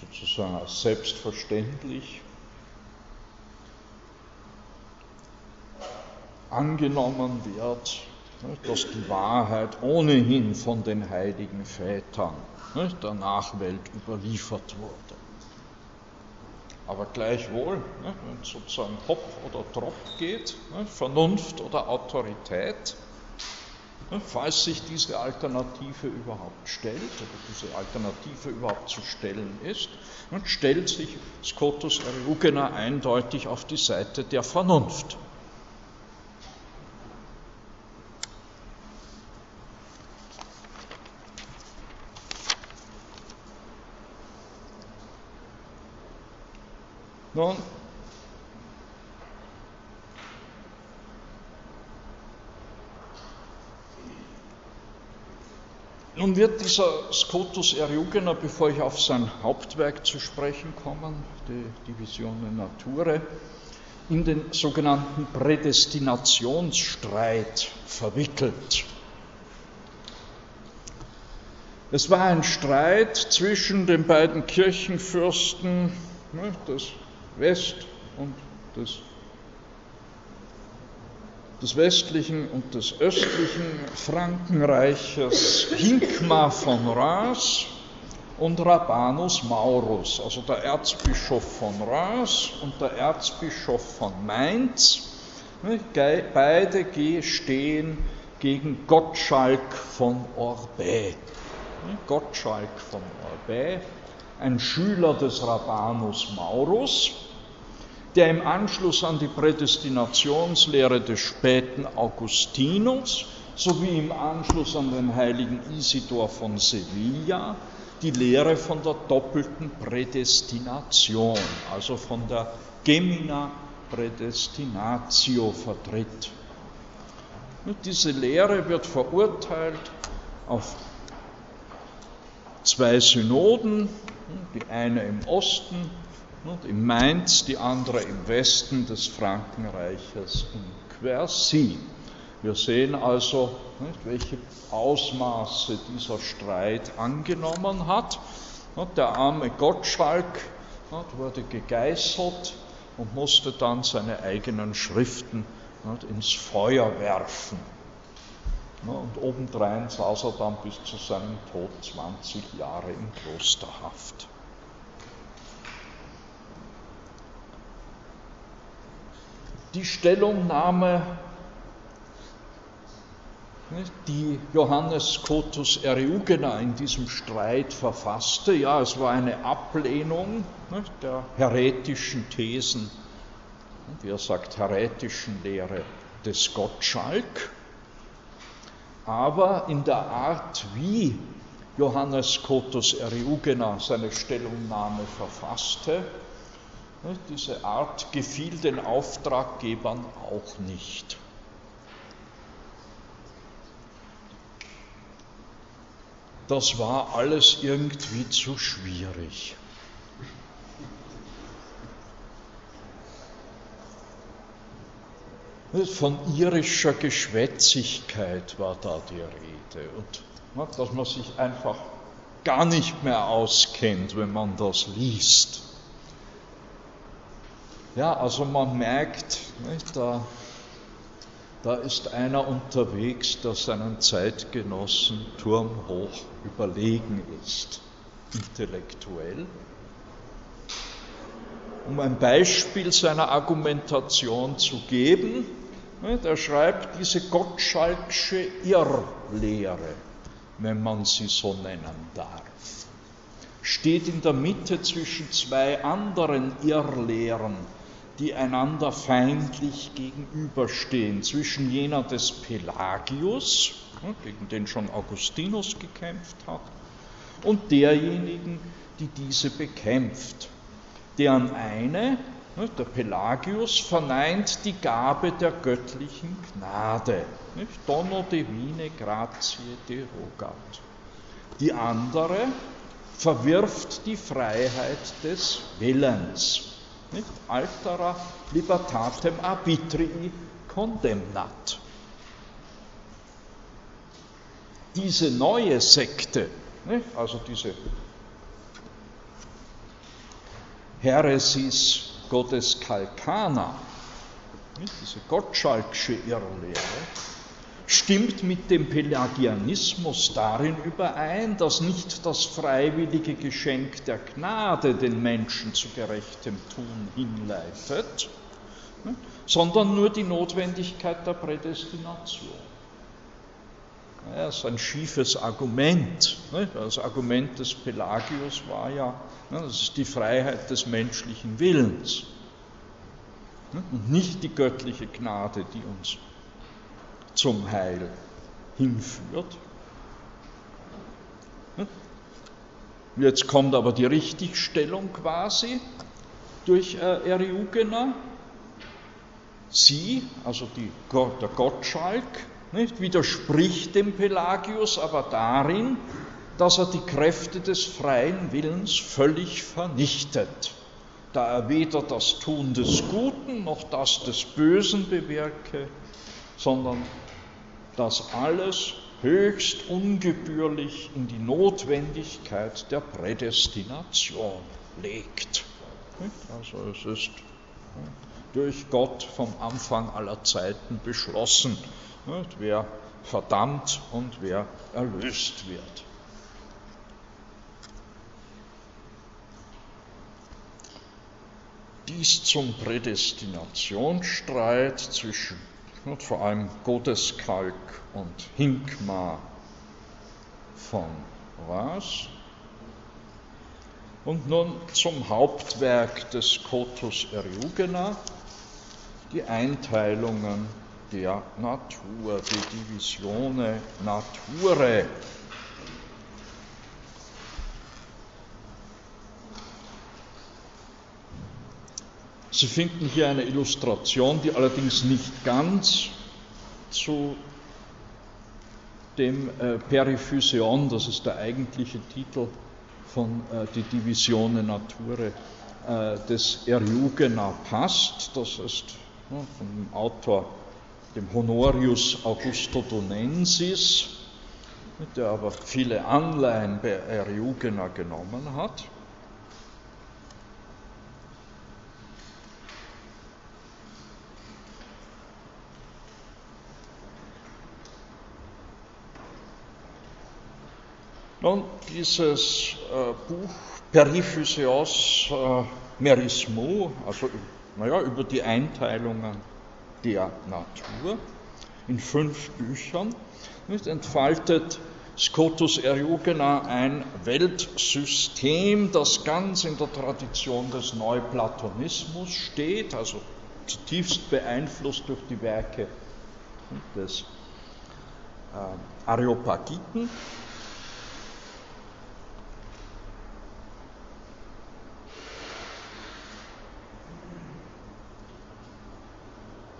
sozusagen als selbstverständlich angenommen wird, dass die Wahrheit ohnehin von den heiligen Vätern der Nachwelt überliefert wurde. Aber gleichwohl, wenn es sozusagen Hop oder Trop geht, Vernunft oder Autorität, falls sich diese Alternative überhaupt stellt oder diese Alternative überhaupt zu stellen ist, stellt sich Scotus Erugena eindeutig auf die Seite der Vernunft. Nun, Nun wird dieser Scotus Eriugena, bevor ich auf sein Hauptwerk zu sprechen komme, die Divisione Nature, in den sogenannten Prädestinationsstreit verwickelt. Es war ein Streit zwischen den beiden Kirchenfürsten ne, des West- und des des westlichen und des östlichen Frankenreiches Hinkma von Reims und Rabanus Maurus, also der Erzbischof von Reims und der Erzbischof von Mainz. Beide stehen gegen Gottschalk von Orbais. Gottschalk von Orbais, ein Schüler des Rabanus Maurus, der im Anschluss an die Prädestinationslehre des späten Augustinus sowie im Anschluss an den heiligen Isidor von Sevilla die Lehre von der doppelten Prädestination, also von der Gemina Prädestinatio vertritt. Und diese Lehre wird verurteilt auf zwei Synoden, die eine im Osten in Mainz, die andere im Westen des Frankenreiches in Quercy. Wir sehen also, nicht, welche Ausmaße dieser Streit angenommen hat. Der arme Gottschalk wurde gegeißelt und musste dann seine eigenen Schriften ins Feuer werfen. Und obendrein saß er dann bis zu seinem Tod 20 Jahre in Klosterhaft. Die Stellungnahme die Johannes Scotus Eriugena in diesem Streit verfasste. Ja, es war eine Ablehnung der heretischen Thesen, wie er sagt, heretischen Lehre des Gottschalk, aber in der Art, wie Johannes Scotus Eriugena seine Stellungnahme verfasste, diese Art gefiel den Auftraggebern auch nicht. Das war alles irgendwie zu schwierig. Von irischer Geschwätzigkeit war da die Rede und dass man sich einfach gar nicht mehr auskennt, wenn man das liest. Ja, also man merkt, nicht, da, da ist einer unterwegs, der seinen Zeitgenossen turmhoch überlegen ist, intellektuell. Um ein Beispiel seiner Argumentation zu geben, er schreibt diese Gottschalksche Irrlehre, wenn man sie so nennen darf, steht in der Mitte zwischen zwei anderen Irrlehren, die einander feindlich gegenüberstehen, zwischen jener des Pelagius, gegen den schon Augustinus gekämpft hat, und derjenigen, die diese bekämpft, deren eine, der Pelagius, verneint die Gabe der göttlichen Gnade, Dono divine gratie derogat. Die andere verwirft die Freiheit des Willens nicht? Altera libertatem arbitrii condemnat. Diese neue Sekte, nicht? also diese Heresis Gottes Kalkana, diese Gottschalksche Irrlehre, stimmt mit dem Pelagianismus darin überein, dass nicht das freiwillige Geschenk der Gnade den Menschen zu gerechtem Tun hinleitet, ne, sondern nur die Notwendigkeit der Prädestination. Das ist ein schiefes Argument. Ne. Das Argument des Pelagius war ja, ne, das ist die Freiheit des menschlichen Willens und nicht die göttliche Gnade, die uns zum Heil hinführt. Jetzt kommt aber die Richtigstellung quasi durch äh, Eriugena. Sie, also die, der Gottschalk, nicht, widerspricht dem Pelagius aber darin, dass er die Kräfte des freien Willens völlig vernichtet, da er weder das Tun des Guten noch das des Bösen bewirke, sondern das alles höchst ungebührlich in die Notwendigkeit der Prädestination legt. Also es ist durch Gott vom Anfang aller Zeiten beschlossen, wer verdammt und wer erlöst wird. Dies zum Prädestinationsstreit zwischen und vor allem Godeskalk und Hinkma von Ras. Und nun zum Hauptwerk des Cotus Eriugena, die Einteilungen der Natur, die Divisione Nature. Sie finden hier eine Illustration, die allerdings nicht ganz zu dem äh, Periphyseon, das ist der eigentliche Titel von äh, Die Divisione Nature äh, des Eriugena passt. Das ist ja, von dem Autor, dem Honorius Augusto Donensis, der aber viele Anleihen bei Eriugena genommen hat. Nun, dieses äh, Buch Periphyseos äh, Merismo, also naja, über die Einteilungen der Natur, in fünf Büchern, nicht, entfaltet Scotus Eriugena ein Weltsystem, das ganz in der Tradition des Neuplatonismus steht, also zutiefst beeinflusst durch die Werke des äh, Areopagiten.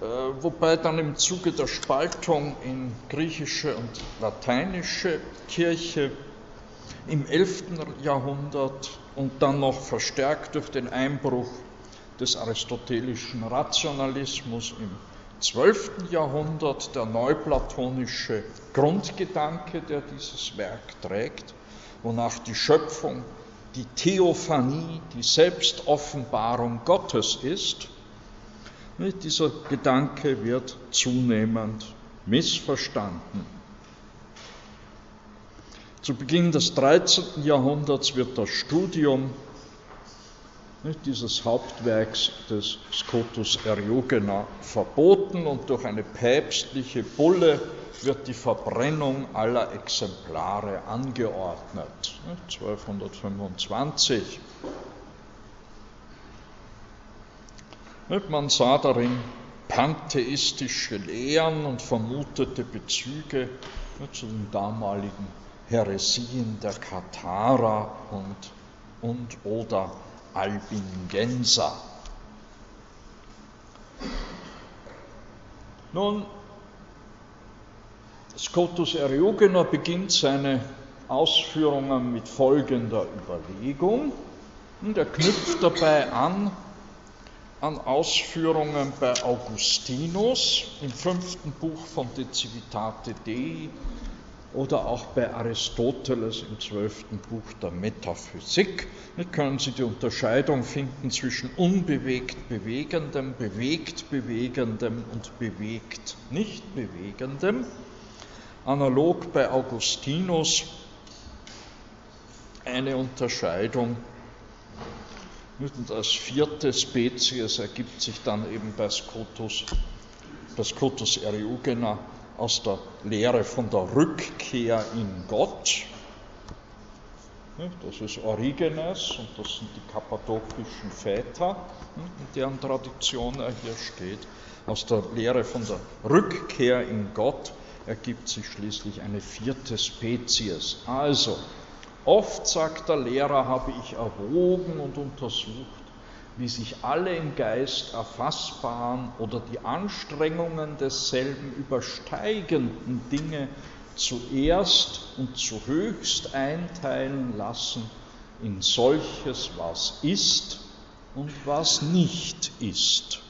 Wobei dann im Zuge der Spaltung in griechische und lateinische Kirche im 11. Jahrhundert und dann noch verstärkt durch den Einbruch des aristotelischen Rationalismus im 12. Jahrhundert der neuplatonische Grundgedanke, der dieses Werk trägt, wonach die Schöpfung die Theophanie, die Selbstoffenbarung Gottes ist. Dieser Gedanke wird zunehmend missverstanden. Zu Beginn des 13. Jahrhunderts wird das Studium dieses Hauptwerks des Scotus Eriugena verboten und durch eine päpstliche Bulle wird die Verbrennung aller Exemplare angeordnet. 1225. Man sah darin pantheistische Lehren und vermutete Bezüge zu den damaligen Heresien der Katharer und, und oder albingenser. Nun, Scotus Eriugena beginnt seine Ausführungen mit folgender Überlegung und er knüpft dabei an an Ausführungen bei Augustinus im fünften Buch von De Civitate Dei oder auch bei Aristoteles im zwölften Buch der Metaphysik. Hier können Sie die Unterscheidung finden zwischen unbewegt bewegendem, bewegt bewegendem und bewegt nicht bewegendem. Analog bei Augustinus eine Unterscheidung. Und als vierte Spezies ergibt sich dann eben bei Scotus eriugena aus der Lehre von der Rückkehr in Gott. Das ist Origenes und das sind die kappadokischen Väter, in deren Tradition er hier steht. Aus der Lehre von der Rückkehr in Gott ergibt sich schließlich eine vierte Spezies. Also, oft sagt der Lehrer, habe ich erwogen und untersucht, wie sich alle im Geist erfassbaren oder die Anstrengungen desselben übersteigenden Dinge zuerst und zu höchst einteilen lassen in solches, was ist und was nicht ist.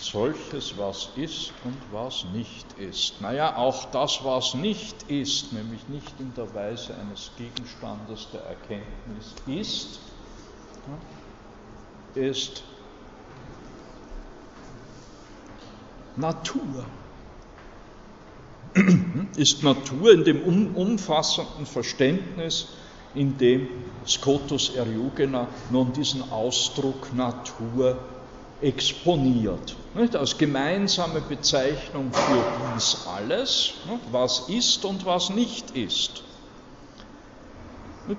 Solches, was ist und was nicht ist. Naja, auch das, was nicht ist, nämlich nicht in der Weise eines Gegenstandes der Erkenntnis ist, ist Natur. Ist Natur in dem umfassenden Verständnis, in dem Scotus Eriugena nun diesen Ausdruck Natur exponiert. Nicht? Als gemeinsame Bezeichnung für dies alles, nicht? was ist und was nicht ist,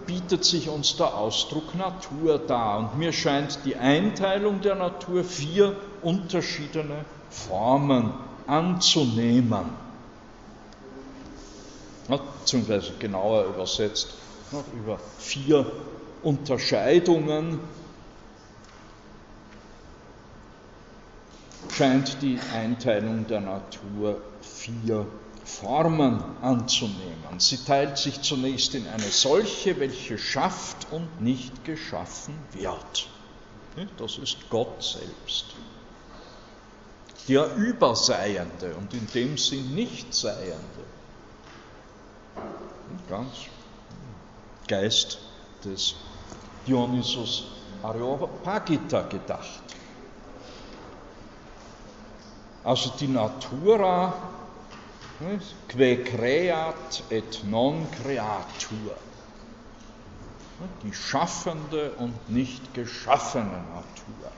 bietet sich uns der Ausdruck Natur dar. Und mir scheint die Einteilung der Natur vier unterschiedene Formen anzunehmen. Beziehungsweise genauer übersetzt über vier Unterscheidungen scheint die Einteilung der Natur vier Formen anzunehmen. Sie teilt sich zunächst in eine solche, welche schafft und nicht geschaffen wird. Das ist Gott selbst. Der Überseiende und in dem Sinn Nichtseiende. Ganz Geist des Dionysus Areopagita gedacht. Also die Natura que creat et non creatur. die schaffende und nicht geschaffene Natur.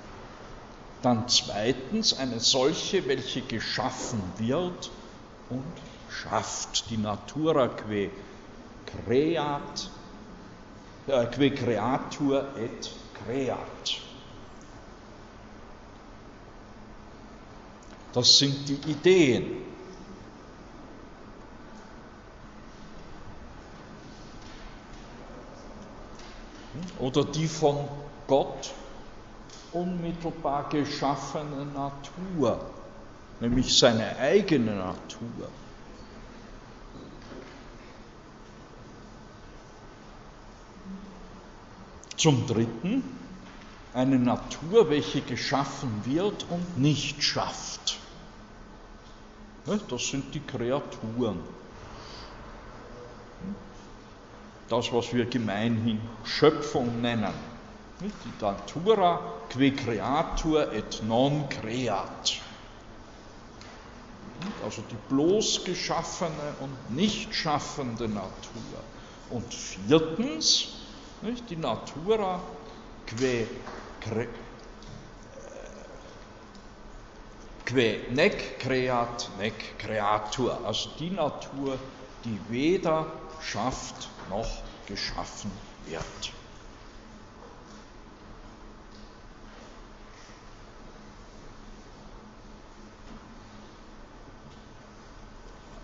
Dann zweitens eine solche, welche geschaffen wird und schafft, die Natura que creat, äh, que creatur et creat. Das sind die Ideen. Oder die von Gott unmittelbar geschaffene Natur, nämlich seine eigene Natur. Zum Dritten eine Natur, welche geschaffen wird und nicht schafft. Das sind die Kreaturen. Das, was wir gemeinhin Schöpfung nennen. Die Natura que creatur et non creat. Also die bloß geschaffene und nicht schaffende Natur. Und viertens, die Natura que, que nec creat, nec creatur. Also die Natur, die weder schafft noch geschaffen wird.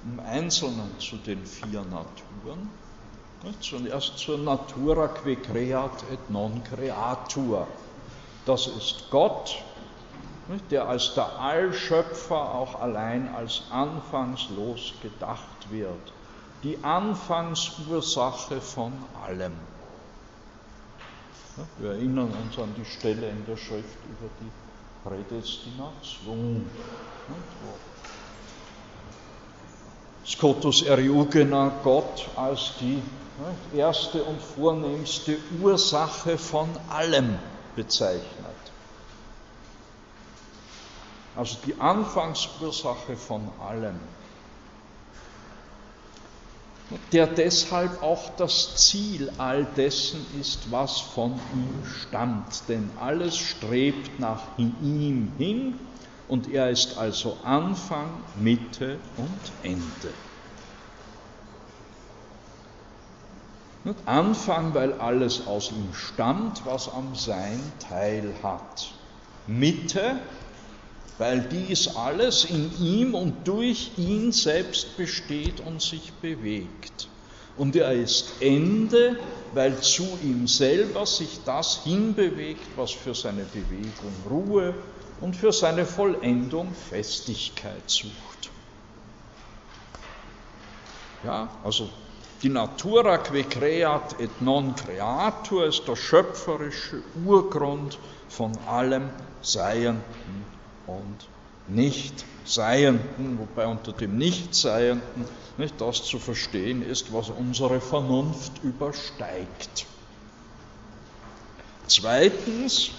Im Einzelnen zu den vier Naturen. Zuerst zur Natura que creat et non creatur. Das ist Gott, der als der Allschöpfer auch allein als anfangslos gedacht wird. Die Anfangsursache von allem. Wir erinnern uns an die Stelle in der Schrift über die Prädestination, wo Scotus Eriugena Gott als die erste und vornehmste Ursache von allem bezeichnet. Also die Anfangsursache von allem, der deshalb auch das Ziel all dessen ist, was von ihm stammt. Denn alles strebt nach ihm hin und er ist also Anfang, Mitte und Ende. Anfang, weil alles aus ihm stammt, was am Sein Teil hat. Mitte, weil dies alles in ihm und durch ihn selbst besteht und sich bewegt. Und er ist Ende, weil zu ihm selber sich das hinbewegt, was für seine Bewegung Ruhe und für seine Vollendung Festigkeit sucht. Ja, also die Natura que creat et non creatur ist der schöpferische Urgrund von allem Seienden Nichtseienden, wobei unter dem Nichtseienden nicht das zu verstehen ist, was unsere Vernunft übersteigt. Zweitens,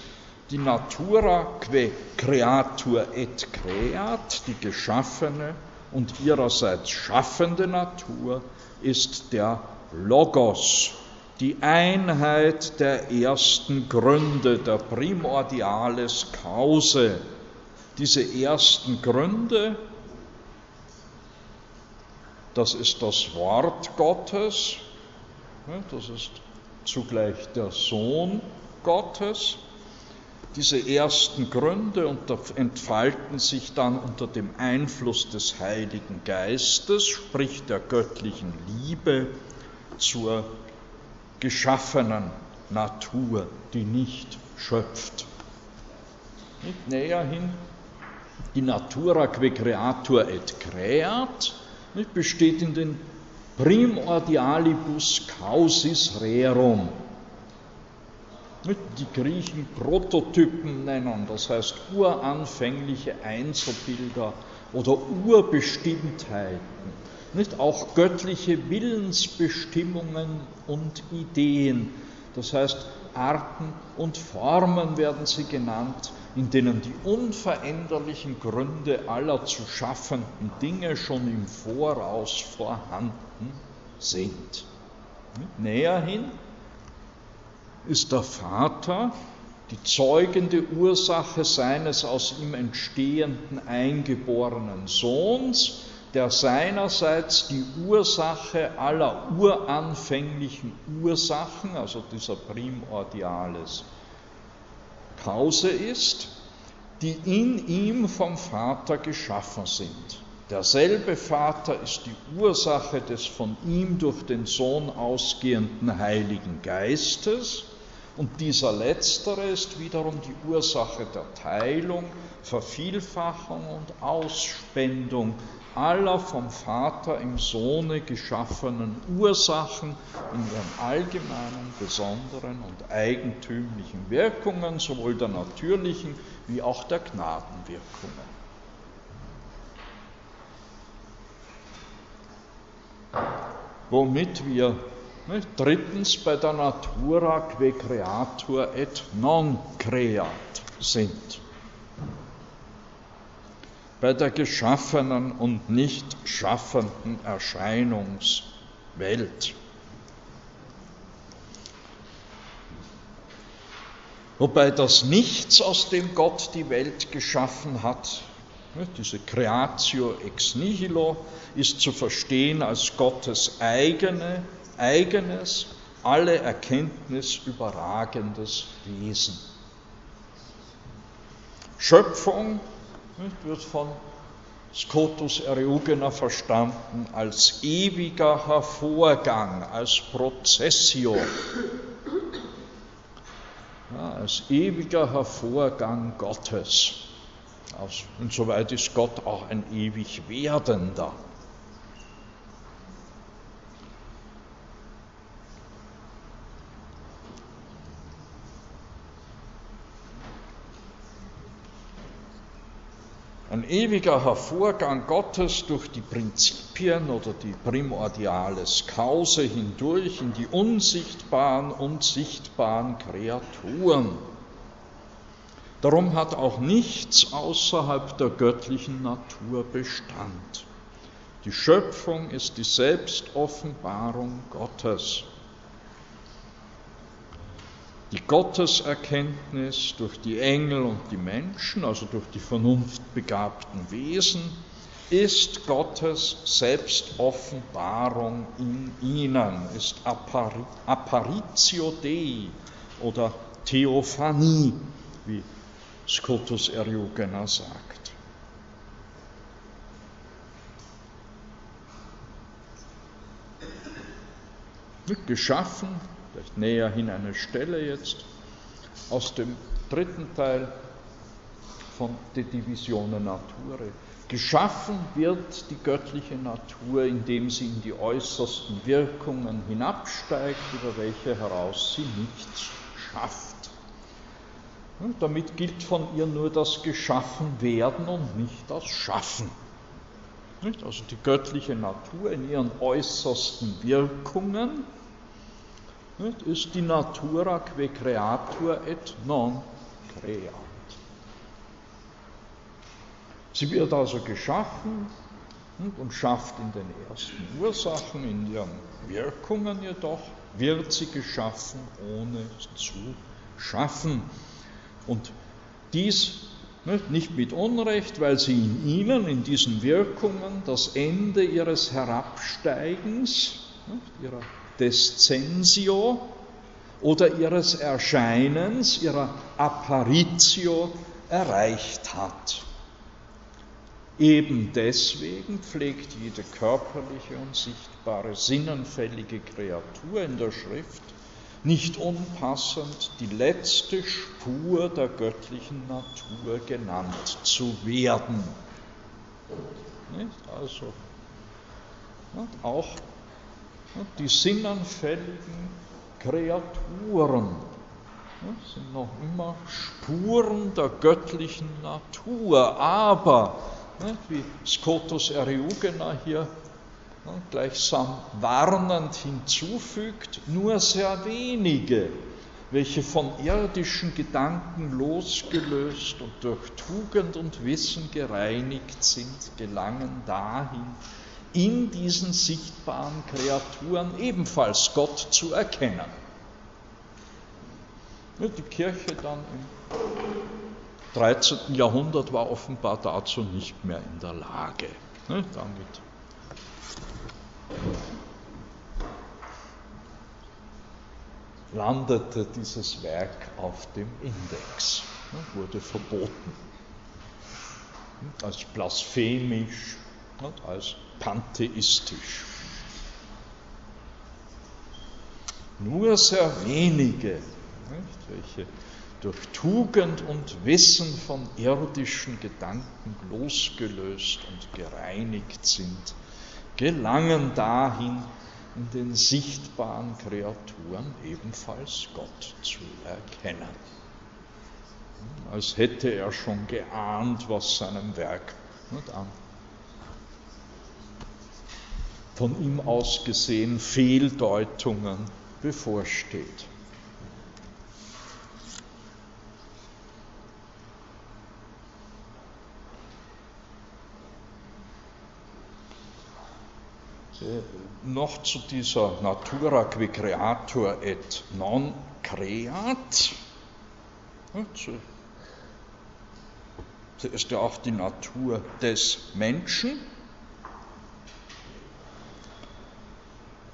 die Natura que creatur et creat, die geschaffene und ihrerseits schaffende Natur, ist der Logos, die Einheit der ersten Gründe, der Primordiales Cause. Diese ersten Gründe, das ist das Wort Gottes, das ist zugleich der Sohn Gottes. Diese ersten Gründe entfalten sich dann unter dem Einfluss des Heiligen Geistes, sprich der göttlichen Liebe zur geschaffenen Natur, die nicht schöpft. Näher die Natura que creatur et creat besteht in den primordialibus causis rerum, die Griechen Prototypen nennen, das heißt uranfängliche Einzelbilder oder Urbestimmtheiten, nicht auch göttliche Willensbestimmungen und Ideen, das heißt Arten und Formen werden sie genannt, in denen die unveränderlichen Gründe aller zu schaffenden Dinge schon im Voraus vorhanden sind. Näher hin ist der Vater die zeugende Ursache seines aus ihm entstehenden eingeborenen Sohns, der seinerseits die Ursache aller uranfänglichen Ursachen, also dieser Primordiales, Kause ist, die in ihm vom Vater geschaffen sind. Derselbe Vater ist die Ursache des von ihm durch den Sohn ausgehenden Heiligen Geistes und dieser letztere ist wiederum die Ursache der Teilung, Vervielfachung und Ausspendung aller vom Vater im Sohne geschaffenen Ursachen in ihren allgemeinen, besonderen und eigentümlichen Wirkungen, sowohl der natürlichen wie auch der Gnadenwirkungen. Womit wir nicht, drittens bei der Natura que creatur et non creat sind bei der geschaffenen und nicht schaffenden Erscheinungswelt. Wobei das Nichts, aus dem Gott die Welt geschaffen hat, ne, diese Creatio ex nihilo, ist zu verstehen als Gottes eigene, eigenes, alle Erkenntnis überragendes Wesen. Schöpfung wird von Scotus Eriugena verstanden als ewiger Hervorgang, als Prozessio, ja, als ewiger Hervorgang Gottes. Insoweit ist Gott auch ein ewig werdender. Ewiger Hervorgang Gottes durch die Prinzipien oder die Primordiales Kause hindurch in die unsichtbaren und sichtbaren Kreaturen. Darum hat auch nichts außerhalb der göttlichen Natur Bestand. Die Schöpfung ist die Selbstoffenbarung Gottes die Gotteserkenntnis durch die Engel und die Menschen, also durch die vernunftbegabten Wesen, ist Gottes Selbstoffenbarung in ihnen, ist Apparitio Dei oder Theophanie, wie Scotus Eriugena sagt. Geschaffen vielleicht näher hin eine Stelle jetzt aus dem dritten Teil von De Divisione Nature. Geschaffen wird die göttliche Natur, indem sie in die äußersten Wirkungen hinabsteigt, über welche heraus sie nichts schafft. Und damit gilt von ihr nur das Geschaffenwerden und nicht das Schaffen. Also die göttliche Natur in ihren äußersten Wirkungen ist die Natura que creatur et non creat. Sie wird also geschaffen und schafft in den ersten Ursachen, in ihren Wirkungen jedoch, wird sie geschaffen, ohne zu schaffen. Und dies nicht mit Unrecht, weil sie in ihnen, in diesen Wirkungen, das Ende ihres Herabsteigens, ihrer Descensio oder ihres Erscheinens, ihrer Apparitio erreicht hat. Eben deswegen pflegt jede körperliche und sichtbare sinnenfällige Kreatur in der Schrift nicht unpassend die letzte Spur der göttlichen Natur genannt zu werden. Also auch die sinnenfälligen Kreaturen sind noch immer Spuren der göttlichen Natur, aber wie Scotus Eriugena hier gleichsam warnend hinzufügt, nur sehr wenige, welche von irdischen Gedanken losgelöst und durch Tugend und Wissen gereinigt sind, gelangen dahin, in diesen sichtbaren Kreaturen ebenfalls Gott zu erkennen. Die Kirche dann im 13. Jahrhundert war offenbar dazu nicht mehr in der Lage. Damit landete dieses Werk auf dem Index, wurde verboten. Als blasphemisch, als pantheistisch. Nur sehr wenige, welche durch Tugend und Wissen von irdischen Gedanken losgelöst und gereinigt sind, gelangen dahin, in den sichtbaren Kreaturen ebenfalls Gott zu erkennen. Als hätte er schon geahnt, was seinem Werk an von ihm aus gesehen Fehldeutungen bevorsteht. Äh, noch zu dieser Natura qui creatur et non creat. Zuerst ja auch die Natur des Menschen.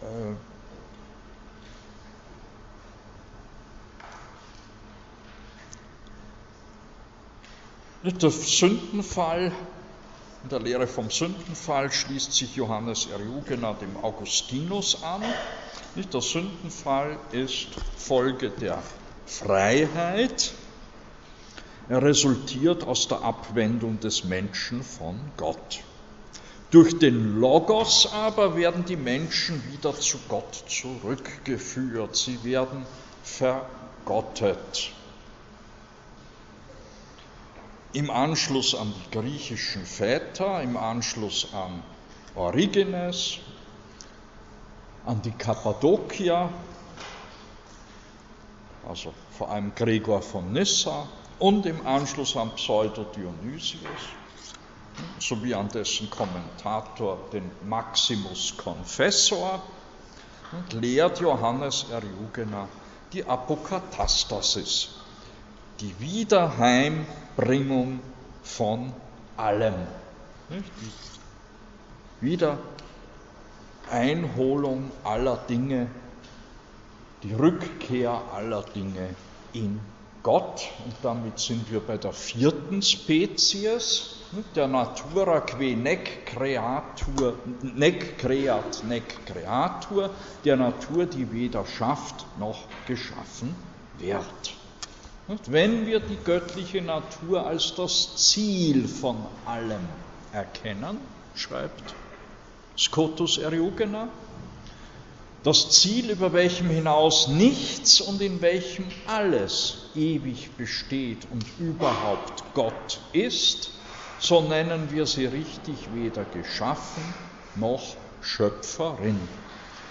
Äh, der Sündenfall in der Lehre vom Sündenfall schließt sich Johannes Eriugena dem Augustinus an. Der Sündenfall ist Folge der Freiheit. Er resultiert aus der Abwendung des Menschen von Gott. Durch den Logos aber werden die Menschen wieder zu Gott zurückgeführt. Sie werden vergottet im Anschluss an die griechischen Väter, im Anschluss an Origenes, an die Kappadokier, also vor allem Gregor von Nyssa und im Anschluss an Pseudo-Dionysius sowie an dessen Kommentator, den Maximus Confessor, und lehrt Johannes Eriugena die Apokatastasis, die Wiederheimbringung von allem. Die Wiedereinholung aller Dinge, die Rückkehr aller Dinge in Gott. Und damit sind wir bei der vierten Spezies, der Natura que nec creatur, nec creat, nec creatur, der Natur, die weder schafft noch geschaffen wird. Wenn wir die göttliche Natur als das Ziel von allem erkennen, schreibt Scotus Eriugena, das Ziel, über welchem hinaus nichts und in welchem alles ewig besteht und überhaupt Gott ist, so nennen wir sie richtig weder geschaffen noch Schöpferin.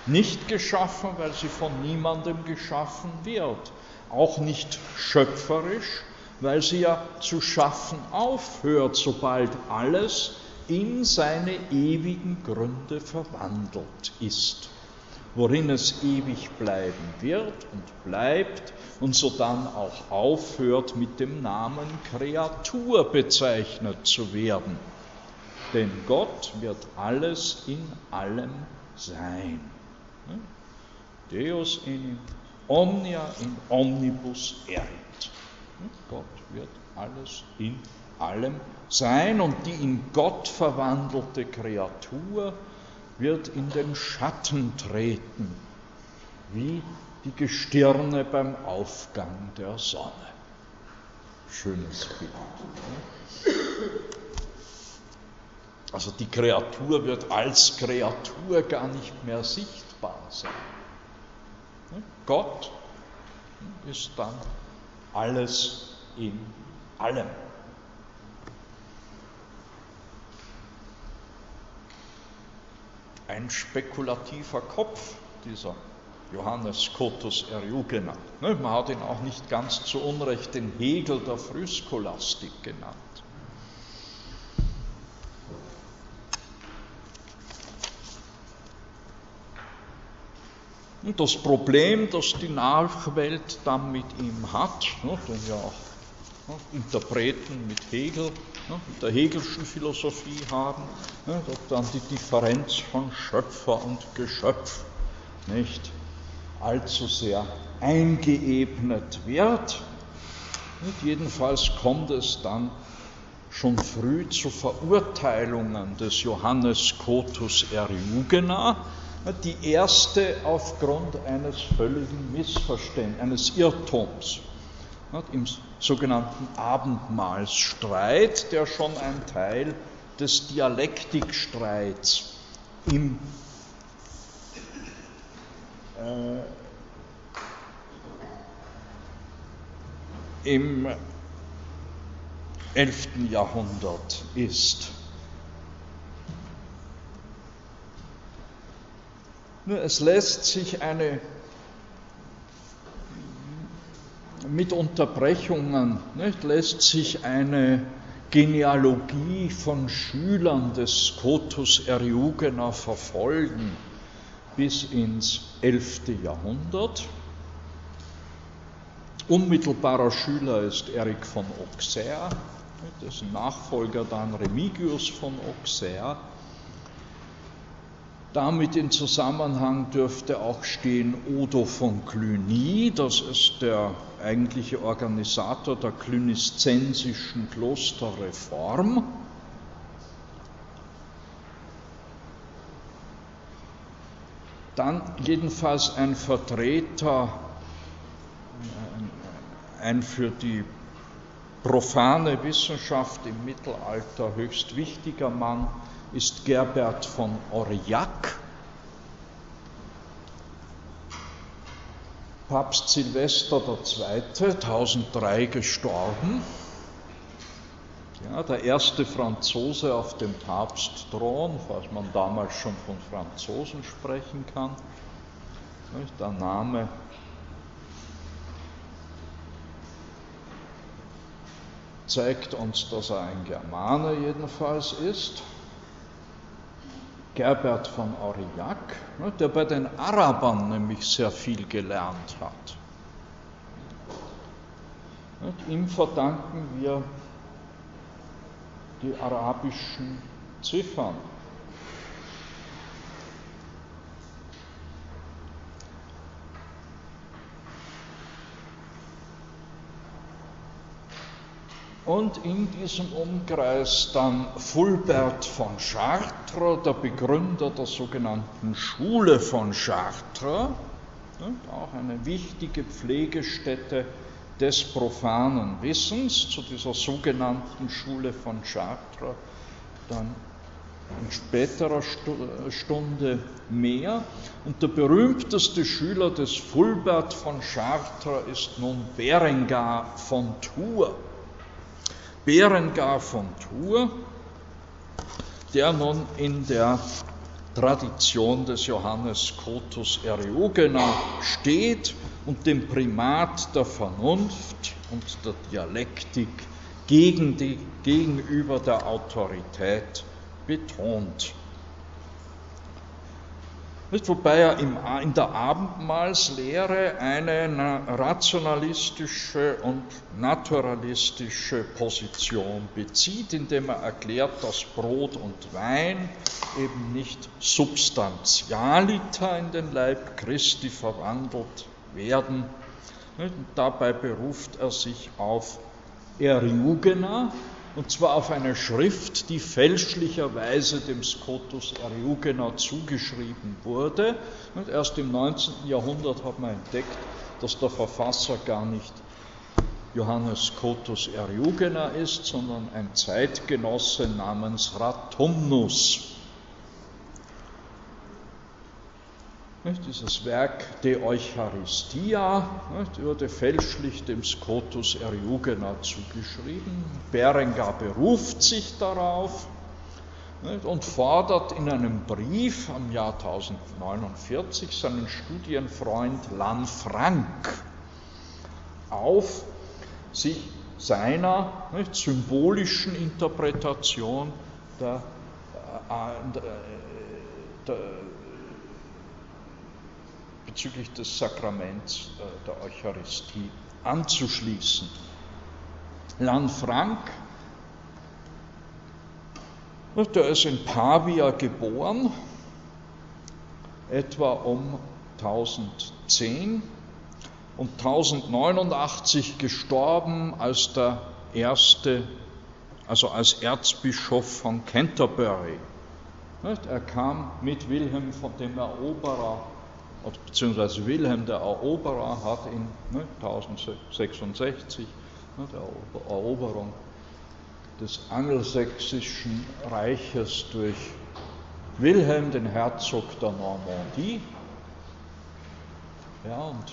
Nicht geschaffen, weil sie von niemandem geschaffen wird, auch nicht schöpferisch, weil sie ja zu schaffen aufhört, sobald alles in seine ewigen Gründe verwandelt ist, worin es ewig bleiben wird und bleibt und sodann auch aufhört, mit dem Namen Kreatur bezeichnet zu werden. Denn Gott wird alles in allem sein. Deus in omnia in omnibus erit. Gott wird alles in allem sein und die in Gott verwandelte Kreatur wird in den Schatten treten, wie die Gestirne beim Aufgang der Sonne. Schönes Bild. Also die Kreatur wird als Kreatur gar nicht mehr sichtbar sein. Gott ist dann alles in allem. Ein spekulativer Kopf, dieser Johannes Scotus Eriugena. Ne, man hat ihn auch nicht ganz zu Unrecht den Hegel der Frühscholastik genannt. Und das Problem, das die Nachwelt dann mit ihm hat, ne, den ja auch ne, Interpreten mit Hegel, der Hegelschen Philosophie haben, ne, dass dann die Differenz von Schöpfer und Geschöpf nicht allzu sehr eingeebnet wird. Und jedenfalls kommt es dann schon früh zu Verurteilungen des Johannes Cotus Eriugena, die erste aufgrund eines völligen Missverständnisses, eines Irrtums, im sogenannten Abendmahlsstreit, der schon ein Teil des Dialektikstreits im äh, im 11. Jahrhundert ist. Nur es lässt sich eine mit Unterbrechungen nicht, lässt sich eine Genealogie von Schülern des Scotus Eriugena verfolgen bis ins 11. Jahrhundert. Unmittelbarer Schüler ist Erik von Auxerre, dessen Nachfolger dann Remigius von Auxerre. Damit in Zusammenhang dürfte auch stehen Odo von Cluny, das ist der eigentliche Organisator der cluniszensischen Klosterreform. Dann jedenfalls ein Vertreter ein für die profane Wissenschaft im Mittelalter höchst wichtiger Mann ist Gerbert von Aurillac. Papst Silvester II., 1003 gestorben. Ja, der erste Franzose auf dem Papstthron, falls man damals schon von Franzosen sprechen kann. Der Name zeigt uns, dass er ein Germane jedenfalls ist. Gerbert von Aurillac, ne, der bei den Arabern nämlich sehr viel gelernt hat. Ihm verdanken wir die arabischen Ziffern. Und in diesem Umkreis dann Fulbert von Chartres, der Begründer der sogenannten Schule von Chartres, auch eine wichtige Pflegestätte des profanen Wissens, zu dieser sogenannten Schule von Chartres, dann in späterer Stunde mehr. Und der berühmteste Schüler des Fulbert von Chartres ist nun Berengar von Tours Berengar von Tours, der nun in der Tradition des Johannes Cotus Eriugena steht und dem Primat der Vernunft und der Dialektik gegen die, gegenüber der Autorität betont. Wobei er in der Abendmahlslehre eine rationalistische und naturalistische Position bezieht, indem er erklärt, dass Brot und Wein eben nicht substantialiter in den Leib Christi verwandelt werden. Und dabei beruft er sich auf Eriugena, und zwar auf eine Schrift, die fälschlicherweise dem Scotus Eriugena zugeschrieben wurde. Und erst im 19. Jahrhundert hat man entdeckt, dass der Verfasser gar nicht Johannes Scotus Eriugena ist, sondern ein Zeitgenosse namens Ratumnus. Dieses Werk De Eucharistia wurde fälschlich dem Scotus Eriugena zugeschrieben. Berengar beruft sich darauf und fordert in einem Brief am Jahr 1049 seinen Studienfreund Lanfranc auf, sich seiner symbolischen Interpretation der, äh, der, der bezüglich des Sakraments äh, der Eucharistie anzuschließen. Lanfranc, der ist in Pavia geboren, etwa um 1010 und 1089 gestorben als der erste, also als Erzbischof von Canterbury. Er kam mit Wilhelm von dem Eroberer, beziehungsweise Wilhelm der Eroberer hat in 1066 der Eroberung des angelsächsischen Reiches durch Wilhelm, den Herzog der Normandie. Ja, und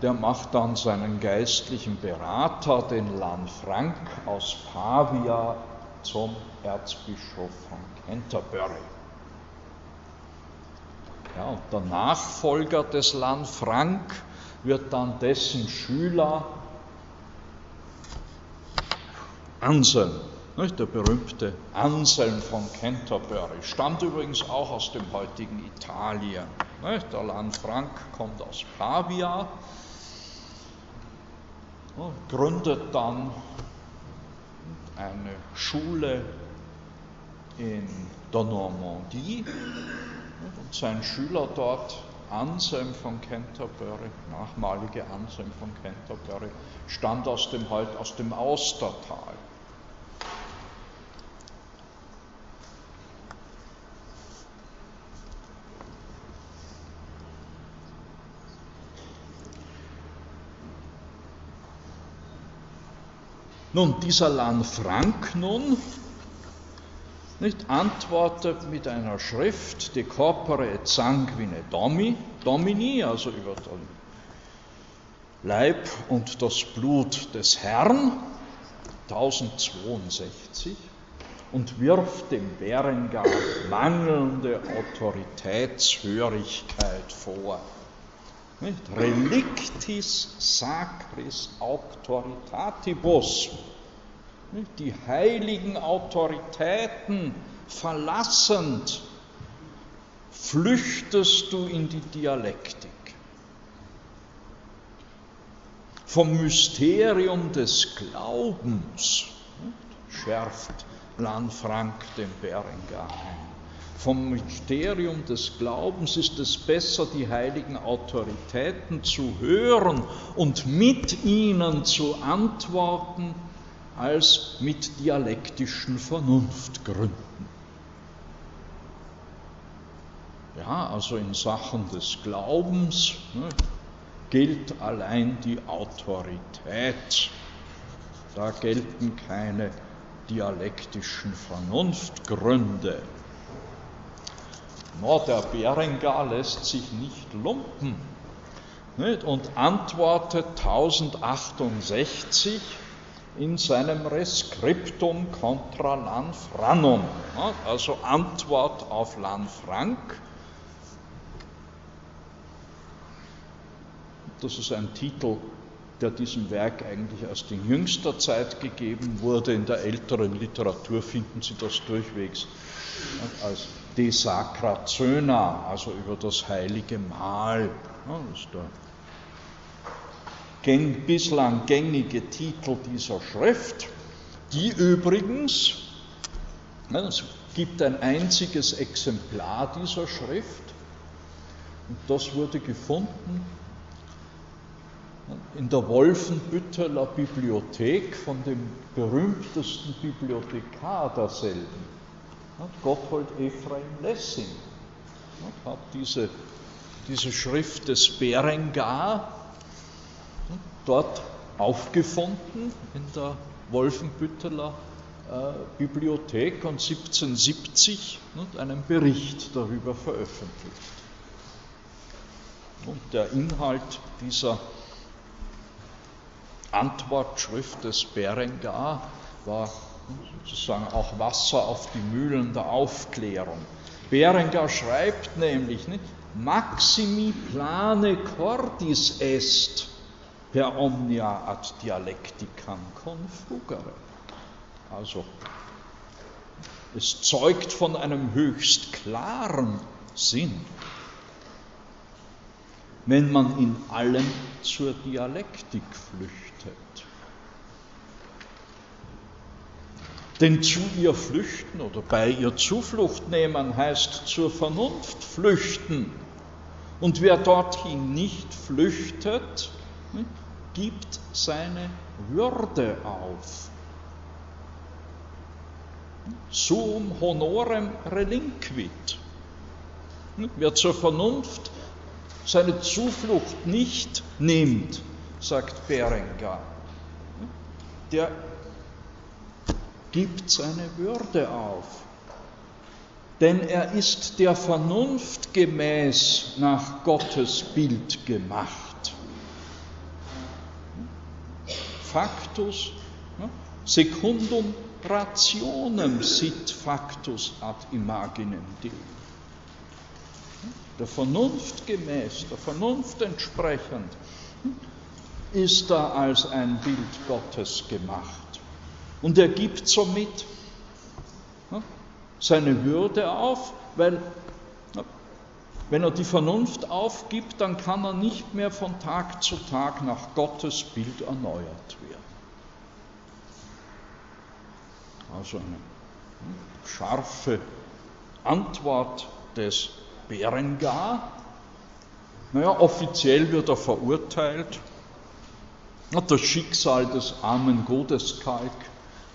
der macht dann seinen geistlichen Berater, den Lanfranc aus Pavia, zum Erzbischof von Canterbury. Ja, und der Nachfolger des Lanfranc wird dann dessen Schüler Anselm, nicht? der berühmte Anselm von Canterbury, stammt übrigens auch aus dem heutigen Italien. Nicht? Der Lanfranc kommt aus Pavia, gründet dann eine Schule in der Normandie und sein Schüler dort, Anselm von Canterbury, nachmalige Anselm von Canterbury, stammt aus dem, halt aus dem Austertal. Nun, dieser Lanfranc nun nicht, antwortet mit einer Schrift, De Corpore et Sanguine Domini, also über den Leib und das Blut des Herrn, 1062, und wirft dem Berengar mangelnde Autoritätshörigkeit vor. Nicht? Relictis sacris auctoritatibus. Die heiligen Autoritäten verlassend, flüchtest du in die Dialektik. Vom Mysterium des Glaubens schärft Lanfranc den Berengar ein vom Mysterium des Glaubens ist es besser, die heiligen Autoritäten zu hören und mit ihnen zu antworten, als mit dialektischen Vernunftgründen. Ja, also in Sachen des Glaubens ne, gilt allein die Autorität. Da gelten keine dialektischen Vernunftgründe. No, der Berengar lässt sich nicht lumpen nicht? und antwortet 1068 in seinem Rescriptum contra Lanfranum, also Antwort auf Lanfranc. Das ist ein Titel, der diesem Werk eigentlich erst in jüngster Zeit gegeben wurde. In der älteren Literatur finden Sie das durchwegs als De Sacra Zöna, also über das heilige Mahl. Das ist der bislang gängige Titel dieser Schrift, die übrigens, es gibt ein einziges Exemplar dieser Schrift, und das wurde gefunden in der Wolfenbütteler Bibliothek von dem berühmtesten Bibliothekar derselben, Gotthold Ephraim Lessing. Hat diese, diese Schrift des Berengar dort aufgefunden in der Wolfenbütteler äh, Bibliothek und 1770 einen Bericht darüber veröffentlicht. Und der Inhalt dieser Antwortschrift des Berengar war sozusagen auch Wasser auf die Mühlen der Aufklärung. Berengar schreibt nämlich, nicht, Maximi plane cordis est per omnia ad dialecticam confugere. Also, es zeugt von einem höchst klaren Sinn, wenn man in allem zur Dialektik flüchtet. Denn zu ihr flüchten oder bei ihr Zuflucht nehmen heißt zur Vernunft flüchten. Und wer dorthin nicht flüchtet, ne, gibt seine Würde auf. Sum honorem relinquit. Wer zur Vernunft seine Zuflucht nicht nimmt, sagt Berengar, der gibt seine Würde auf. Denn er ist der Vernunft gemäß nach Gottes Bild gemacht. Factus secundum rationem sit factus ad imaginem Dei. Der Vernunft gemäß, der Vernunft entsprechend, ist er als ein Bild Gottes gemacht. Und er gibt somit seine Würde auf, weil wenn er die Vernunft aufgibt, dann kann er nicht mehr von Tag zu Tag nach Gottes Bild erneuert werden. Also eine scharfe Antwort des Berengar. Naja, offiziell wird er verurteilt. Das Schicksal des armen Godeskalk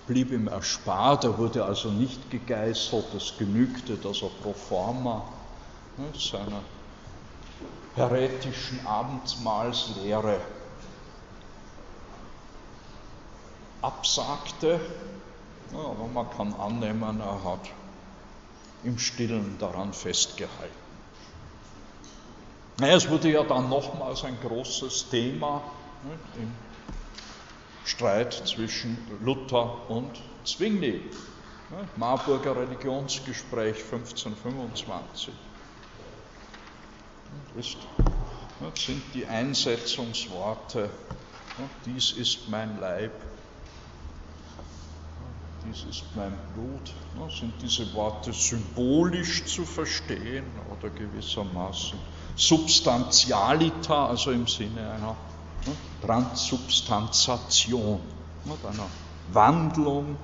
blieb ihm erspart, er wurde also nicht gegeißelt, es genügte, dass er pro forma ne, seiner heretischen Abendmahlslehre absagte, ja, aber man kann annehmen, er hat im Stillen daran festgehalten. Naja, es wurde ja dann nochmals ein großes Thema ne, im Streit zwischen Luther und Zwingli. Marburger Religionsgespräch 1525. Ist, sind die Einsetzungsworte. Dies ist mein Leib, dies ist mein Blut. Sind diese Worte symbolisch zu verstehen oder gewissermaßen substantialiter, also im Sinne einer Transubstantiation, einer Wandlung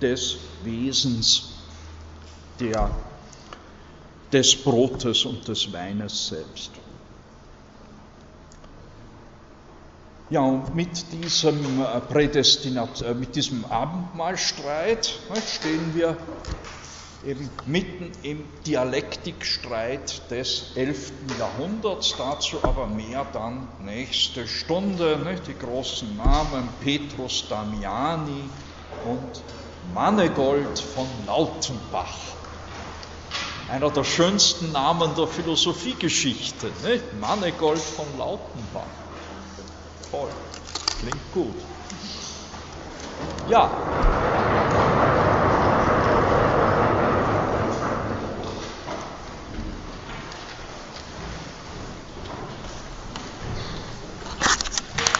des Wesens der, des Brotes und des Weines selbst. Ja, und mit diesem, äh, Prädestinat, äh, mit diesem Abendmahlstreit stehen wir eben mitten im Dialektikstreit des 11. Jahrhunderts, dazu aber mehr dann nächste Stunde, nicht? die großen Namen Petrus Damiani und Mannegold von Lautenbach. Einer der schönsten Namen der Philosophiegeschichte, nicht? Mannegold von Lautenbach. Toll, klingt gut. Ja,